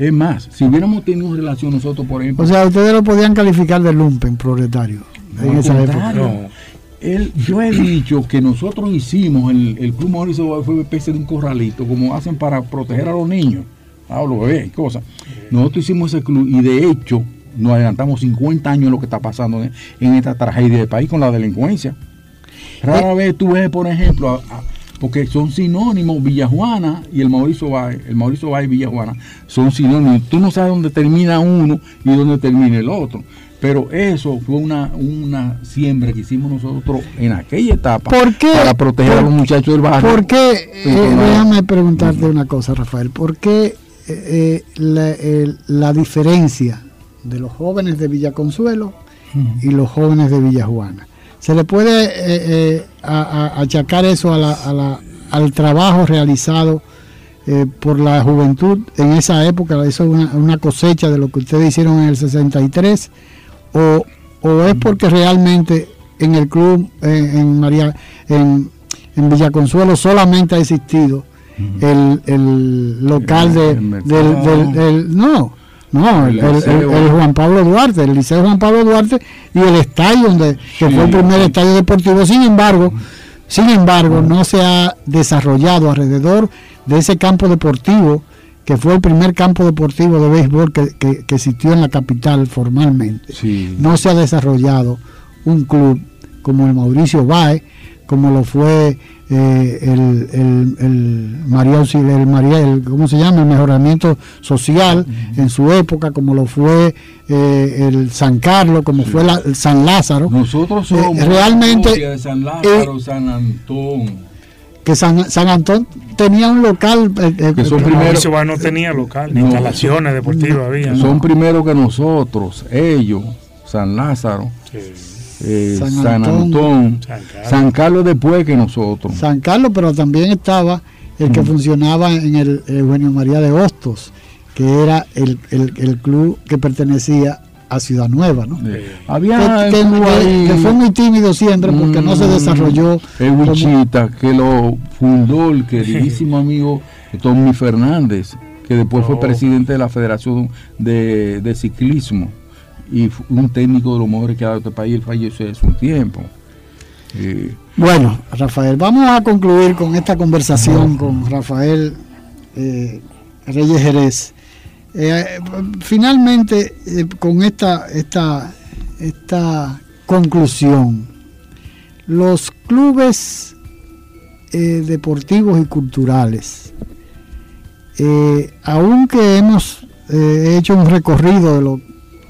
Es más, si hubiéramos tenido relación nosotros, por ejemplo. O sea, ustedes lo podían calificar de lumpen proletario en al esa él- yo he dicho que nosotros hicimos, el, el Club Mauricio fue una especie de un corralito, como hacen para proteger a los niños, a los bebés y cosas. Nosotros hicimos ese club y de hecho nos adelantamos 50 años en lo que está pasando en, en esta tragedia del país con la delincuencia. Rara vez tú ves, por ejemplo, a- a- porque son sinónimos Villajuana y el Mauricio Báez, el Mauricio Báez y Villajuana son sinónimos. Tú no sabes dónde termina uno y dónde termina el otro. Pero eso fue una, una siembra que hicimos nosotros en aquella etapa ¿Por qué? para proteger a los muchachos del barrio. ¿Por qué? Sí, eh, déjame preguntarte una cosa, Rafael. ¿Por qué eh, eh, la, la diferencia de los jóvenes de Villaconsuelo y los jóvenes de Villajuana? ¿Se le puede eh, eh, a- a- achacar eso a la- a la- al trabajo realizado eh, por la juventud en esa época, eso es una, una, cosecha de lo que ustedes hicieron en el 63, o, o es porque realmente en el club en, María en, en Villaconsuelo solamente ha existido el, el local de, del, del, no no, el, Juan Pablo Duarte, el Liceo Juan Pablo Duarte y el estadio donde que fue el primer estadio deportivo. Sin embargo, sin embargo, no se ha desarrollado alrededor de ese campo deportivo que fue el primer campo deportivo de béisbol que, que, existió en la capital formalmente. No se ha desarrollado un club como el Mauricio Bae, como lo fue eh, el, el, el, María, el María, ¿cómo se llama? El mejoramiento social en su época, como lo fue eh, el San Carlos, como fue la, el San Lázaro. Nosotros eh, somos realmente de San Lázaro, San Antón. Que San, San Antón tenía un local. que son primeros. no tenía local, ni instalaciones deportivas había. Son primero que nosotros, ellos, San Lázaro. Eh, San, Antón, San, Carlos. después que nosotros. San Carlos, pero también estaba el que mm. funcionaba en el Eugenio María de Hostos, que era el, club que pertenecía a Ciudad Nueva, ¿no? Había que, fue muy tímido siempre porque no se mm. desarrolló. El Wichita, que lo fundó el queridísimo amigo Tommy Fernández, que después fue oh. presidente de la Federación de, de Ciclismo y un técnico de los mejores que ha dado este país, él falleció hace un tiempo. Bueno, Rafael, vamos a concluir con esta conversación con Rafael eh, Reyes Jerez. Eh, finalmente, eh, con esta, esta, esta conclusión, los clubes deportivos y culturales, aunque hemos hecho un recorrido de lo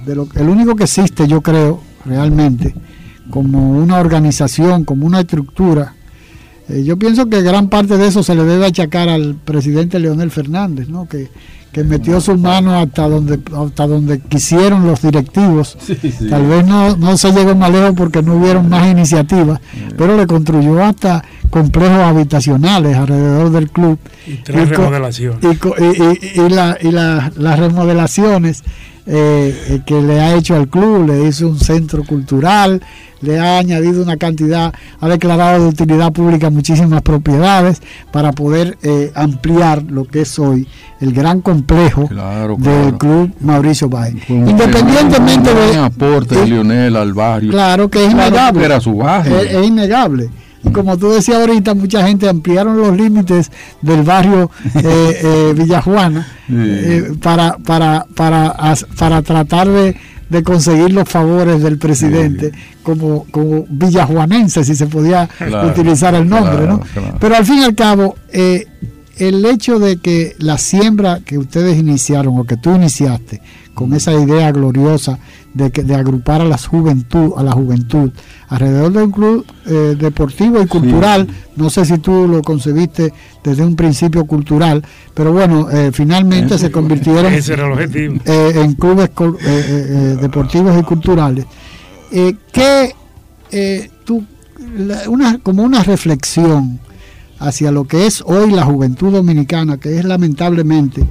el único que existe, yo creo, realmente, como una organización, como una estructura. Eh, yo pienso que gran parte de eso se le debe achacar al presidente Leonel Fernández, ¿no? que, metió su mano hasta donde hasta donde quisieron los directivos. Tal vez no, no se llegó más lejos porque no hubieron más iniciativas, pero le construyó hasta complejos habitacionales alrededor del club. Y tres remodelaciones. Y, la, y las remodelaciones eh, eh, que le ha hecho al club, le hizo un centro cultural, le ha añadido una cantidad, ha declarado de utilidad pública muchísimas propiedades para poder eh, ampliar lo que es hoy el gran complejo del club Mauricio Bay. Independientemente de aporte de Lionel al barrio. Claro que es innegable. Era su es innegable. Y como tú decías ahorita, mucha gente ampliaron los límites del barrio eh, eh, Villajuana eh, para, para, para, para tratar de, conseguir los favores del presidente como, como villajuanense, si se podía utilizar el nombre. ¿no? Pero al fin y al cabo, el hecho de que la siembra que ustedes iniciaron o que tú iniciaste con esa idea gloriosa de, que, de agrupar a, la juventud, a la juventud alrededor de un club eh, deportivo y cultural. No sé si tú lo concebiste desde un principio cultural, pero bueno, eh, finalmente se convirtieron eh, en clubes deportivos y culturales. que tú, una, como una reflexión hacia lo que es hoy la juventud dominicana, que es lamentablemente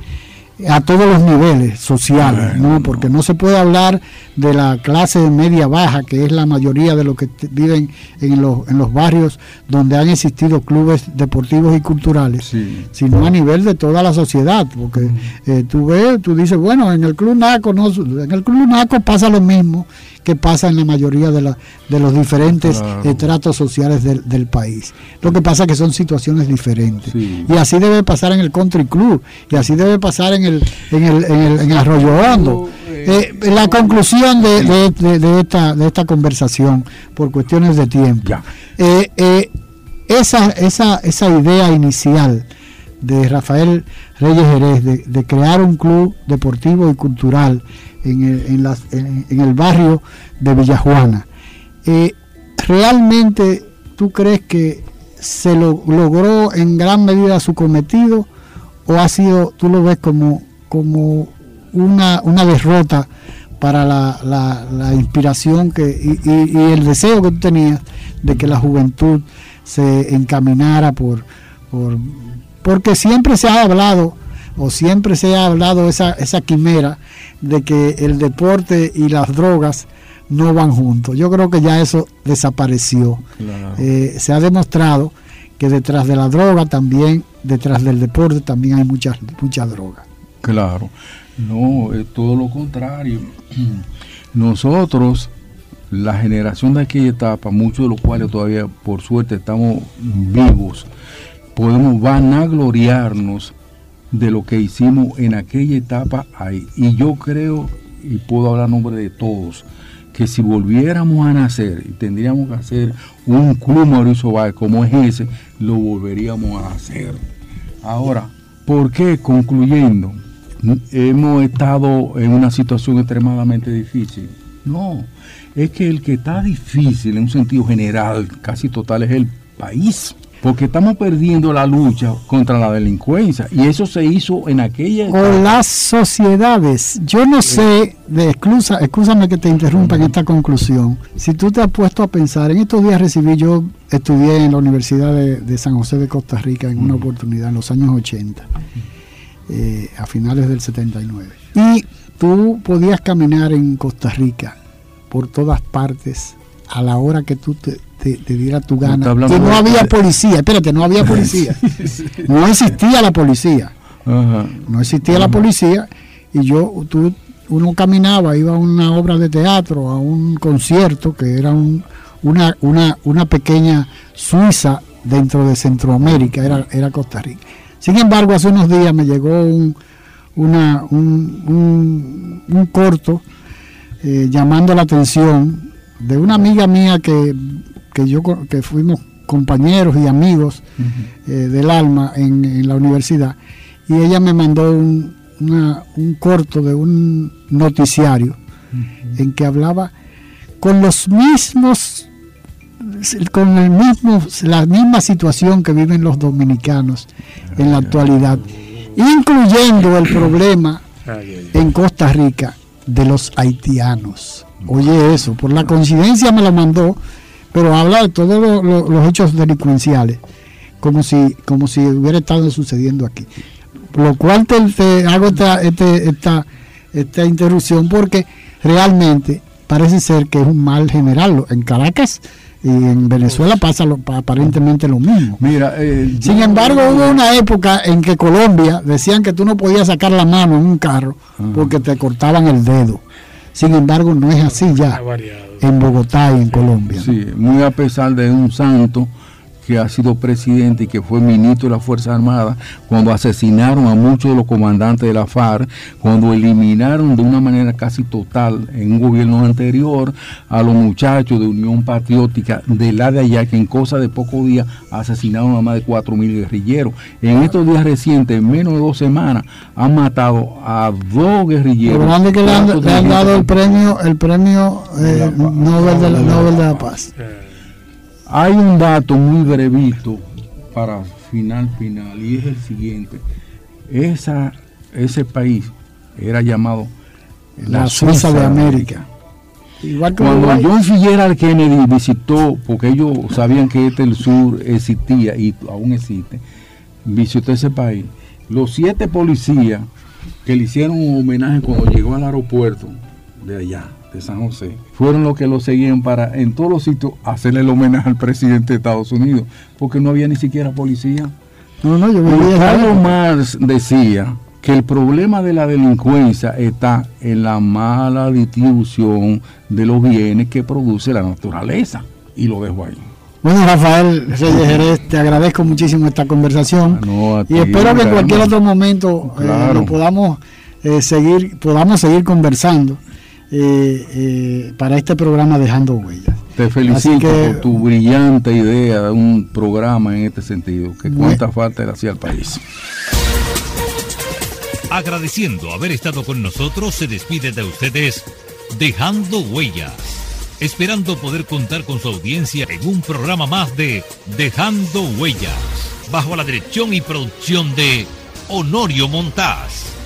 a todos los niveles sociales, ¿no? Porque no se puede hablar de la clase media baja, que es la mayoría de los que viven en los, en los barrios donde han existido clubes deportivos y culturales, sino a nivel de toda la sociedad, porque eh, tú ves, tú dices, bueno, en el club Naco no, en el club Naco pasa lo mismo que pasa en la mayoría de, de los diferentes estratos sociales del, país. Lo que pasa es que son situaciones diferentes. Y así debe pasar en el country club, y así debe pasar en el, en el, en el, Arroyo Hondo. Eh, la conclusión de, de, esta, de esta conversación, por cuestiones de tiempo, eh, eh, esa, esa, esa idea inicial de Rafael Reyes Jerez de, de crear un club deportivo y cultural en el, en las, en, el barrio de Villajuana. Eh, ¿Realmente tú crees que se lo, logró en gran medida su cometido o ha sido, tú lo ves como, como una, una derrota para la, la, inspiración que, y, el deseo que tú tenías de que la juventud se encaminara por, por porque siempre se ha hablado o siempre se ha hablado esa, esa quimera de que el deporte y las drogas no van juntos. Yo creo que ya eso desapareció. Eh, se ha demostrado que detrás de la droga también, detrás del deporte también hay mucha, mucha droga. Claro, no, es todo lo contrario. Nosotros, la generación de aquella etapa, muchos de los cuales todavía por suerte estamos vivos, podemos vanagloriarnos de lo que hicimos en aquella etapa ahí. Y yo creo, y puedo hablar en nombre de todos, que si volviéramos a nacer y tendríamos que hacer un club Mauricio Báez como es ese, lo volveríamos a hacer. Ahora, ¿por qué? Concluyendo, hemos estado en una situación extremadamente difícil. No, es que el que está difícil en un sentido general, casi total, es el país porque estamos perdiendo la lucha contra la delincuencia y eso se hizo en aquella o las sociedades. Yo no sé de excusa excúsame que te interrumpa en esta conclusión. Si tú te has puesto a pensar en estos días recibí yo estudié en la Universidad de, San José de Costa Rica en una oportunidad en los años 80 eh, a finales del 79 y tú podías caminar en Costa Rica por todas partes a la hora que tú te, diera tu gana. y no había policía, espérate, no había policía. no existía la policía. No existía la policía y yo, tú, uno caminaba, iba a una obra de teatro, a un concierto que era una, una, una pequeña Suiza dentro de Centroamérica, era, era Costa Rica. Sin embargo, hace unos días me llegó un, una, un, un, corto eh, llamando la atención de una amiga mía que, yo que fuimos compañeros y amigos eh, del alma en, la universidad y ella me mandó un, un corto de un noticiario en que hablaba con los mismos con el mismo la misma situación que viven los dominicanos en la actualidad incluyendo el problema en Costa Rica de los haitianos. Oye eso, por la coincidencia me lo mandó, pero habla de todos los hechos delincuenciales, como si, como si hubiera estado sucediendo aquí. Lo cual te, hago esta, este, esta, esta interrupción porque realmente parece ser que es un mal general. En Caracas y en Venezuela pasa aparentemente lo mismo. Mira, eh, sin embargo hubo una época en que Colombia decían que tú no podías sacar la mano en un carro porque te cortaban el dedo. Sin embargo, no es así ya en Bogotá y en Colombia. Sí, muy a pesar de un santo que ha sido presidente y que fue ministro de la Fuerza Armada, cuando asesinaron a muchos de los comandantes de la FARC, cuando eliminaron de una manera casi total en un gobierno anterior a los muchachos de Unión Patriótica de la de allá, que en cosa de pocos días asesinaron a más de 4.000 guerrilleros. En estos días recientes, en menos de dos semanas, han matado a dos guerrilleros. Pero que le han, dado el premio, el premio eh, Nobel, de la, Nobel de la Paz. Hay un dato muy brevito para final final y es el siguiente. Esa, ese país era llamado la, Suiza, de América. Cuando John Fitzgerald Kennedy visitó, porque ellos sabían que este el sur existía y aún existe, visitó ese país. Los siete policías que le hicieron un homenaje cuando llegó al aeropuerto de allá, de San José, fueron los que lo seguían para en todos los sitios hacerle el homenaje al presidente de Estados Unidos, porque no había ni siquiera policía. No, no, yo Carlos Marx decía que el problema de la delincuencia está en la mala distribución de los bienes que produce la naturaleza. Y lo dejo ahí. Bueno, Rafael Reyes Jerez, te agradezco muchísimo esta conversación. Ah, y espero que en cualquier otro momento eh, podamos, eh, seguir, podamos seguir conversando eh, eh, para este programa Dejando Huellas. Te felicito por tu brillante idea de un programa en este sentido, que cuánta falta le hacía al país. Agradeciendo haber estado con nosotros, se despide de ustedes Dejando Huellas, esperando poder contar con su audiencia en un programa más de Dejando Huellas, bajo la dirección y producción de Honorio Montaz.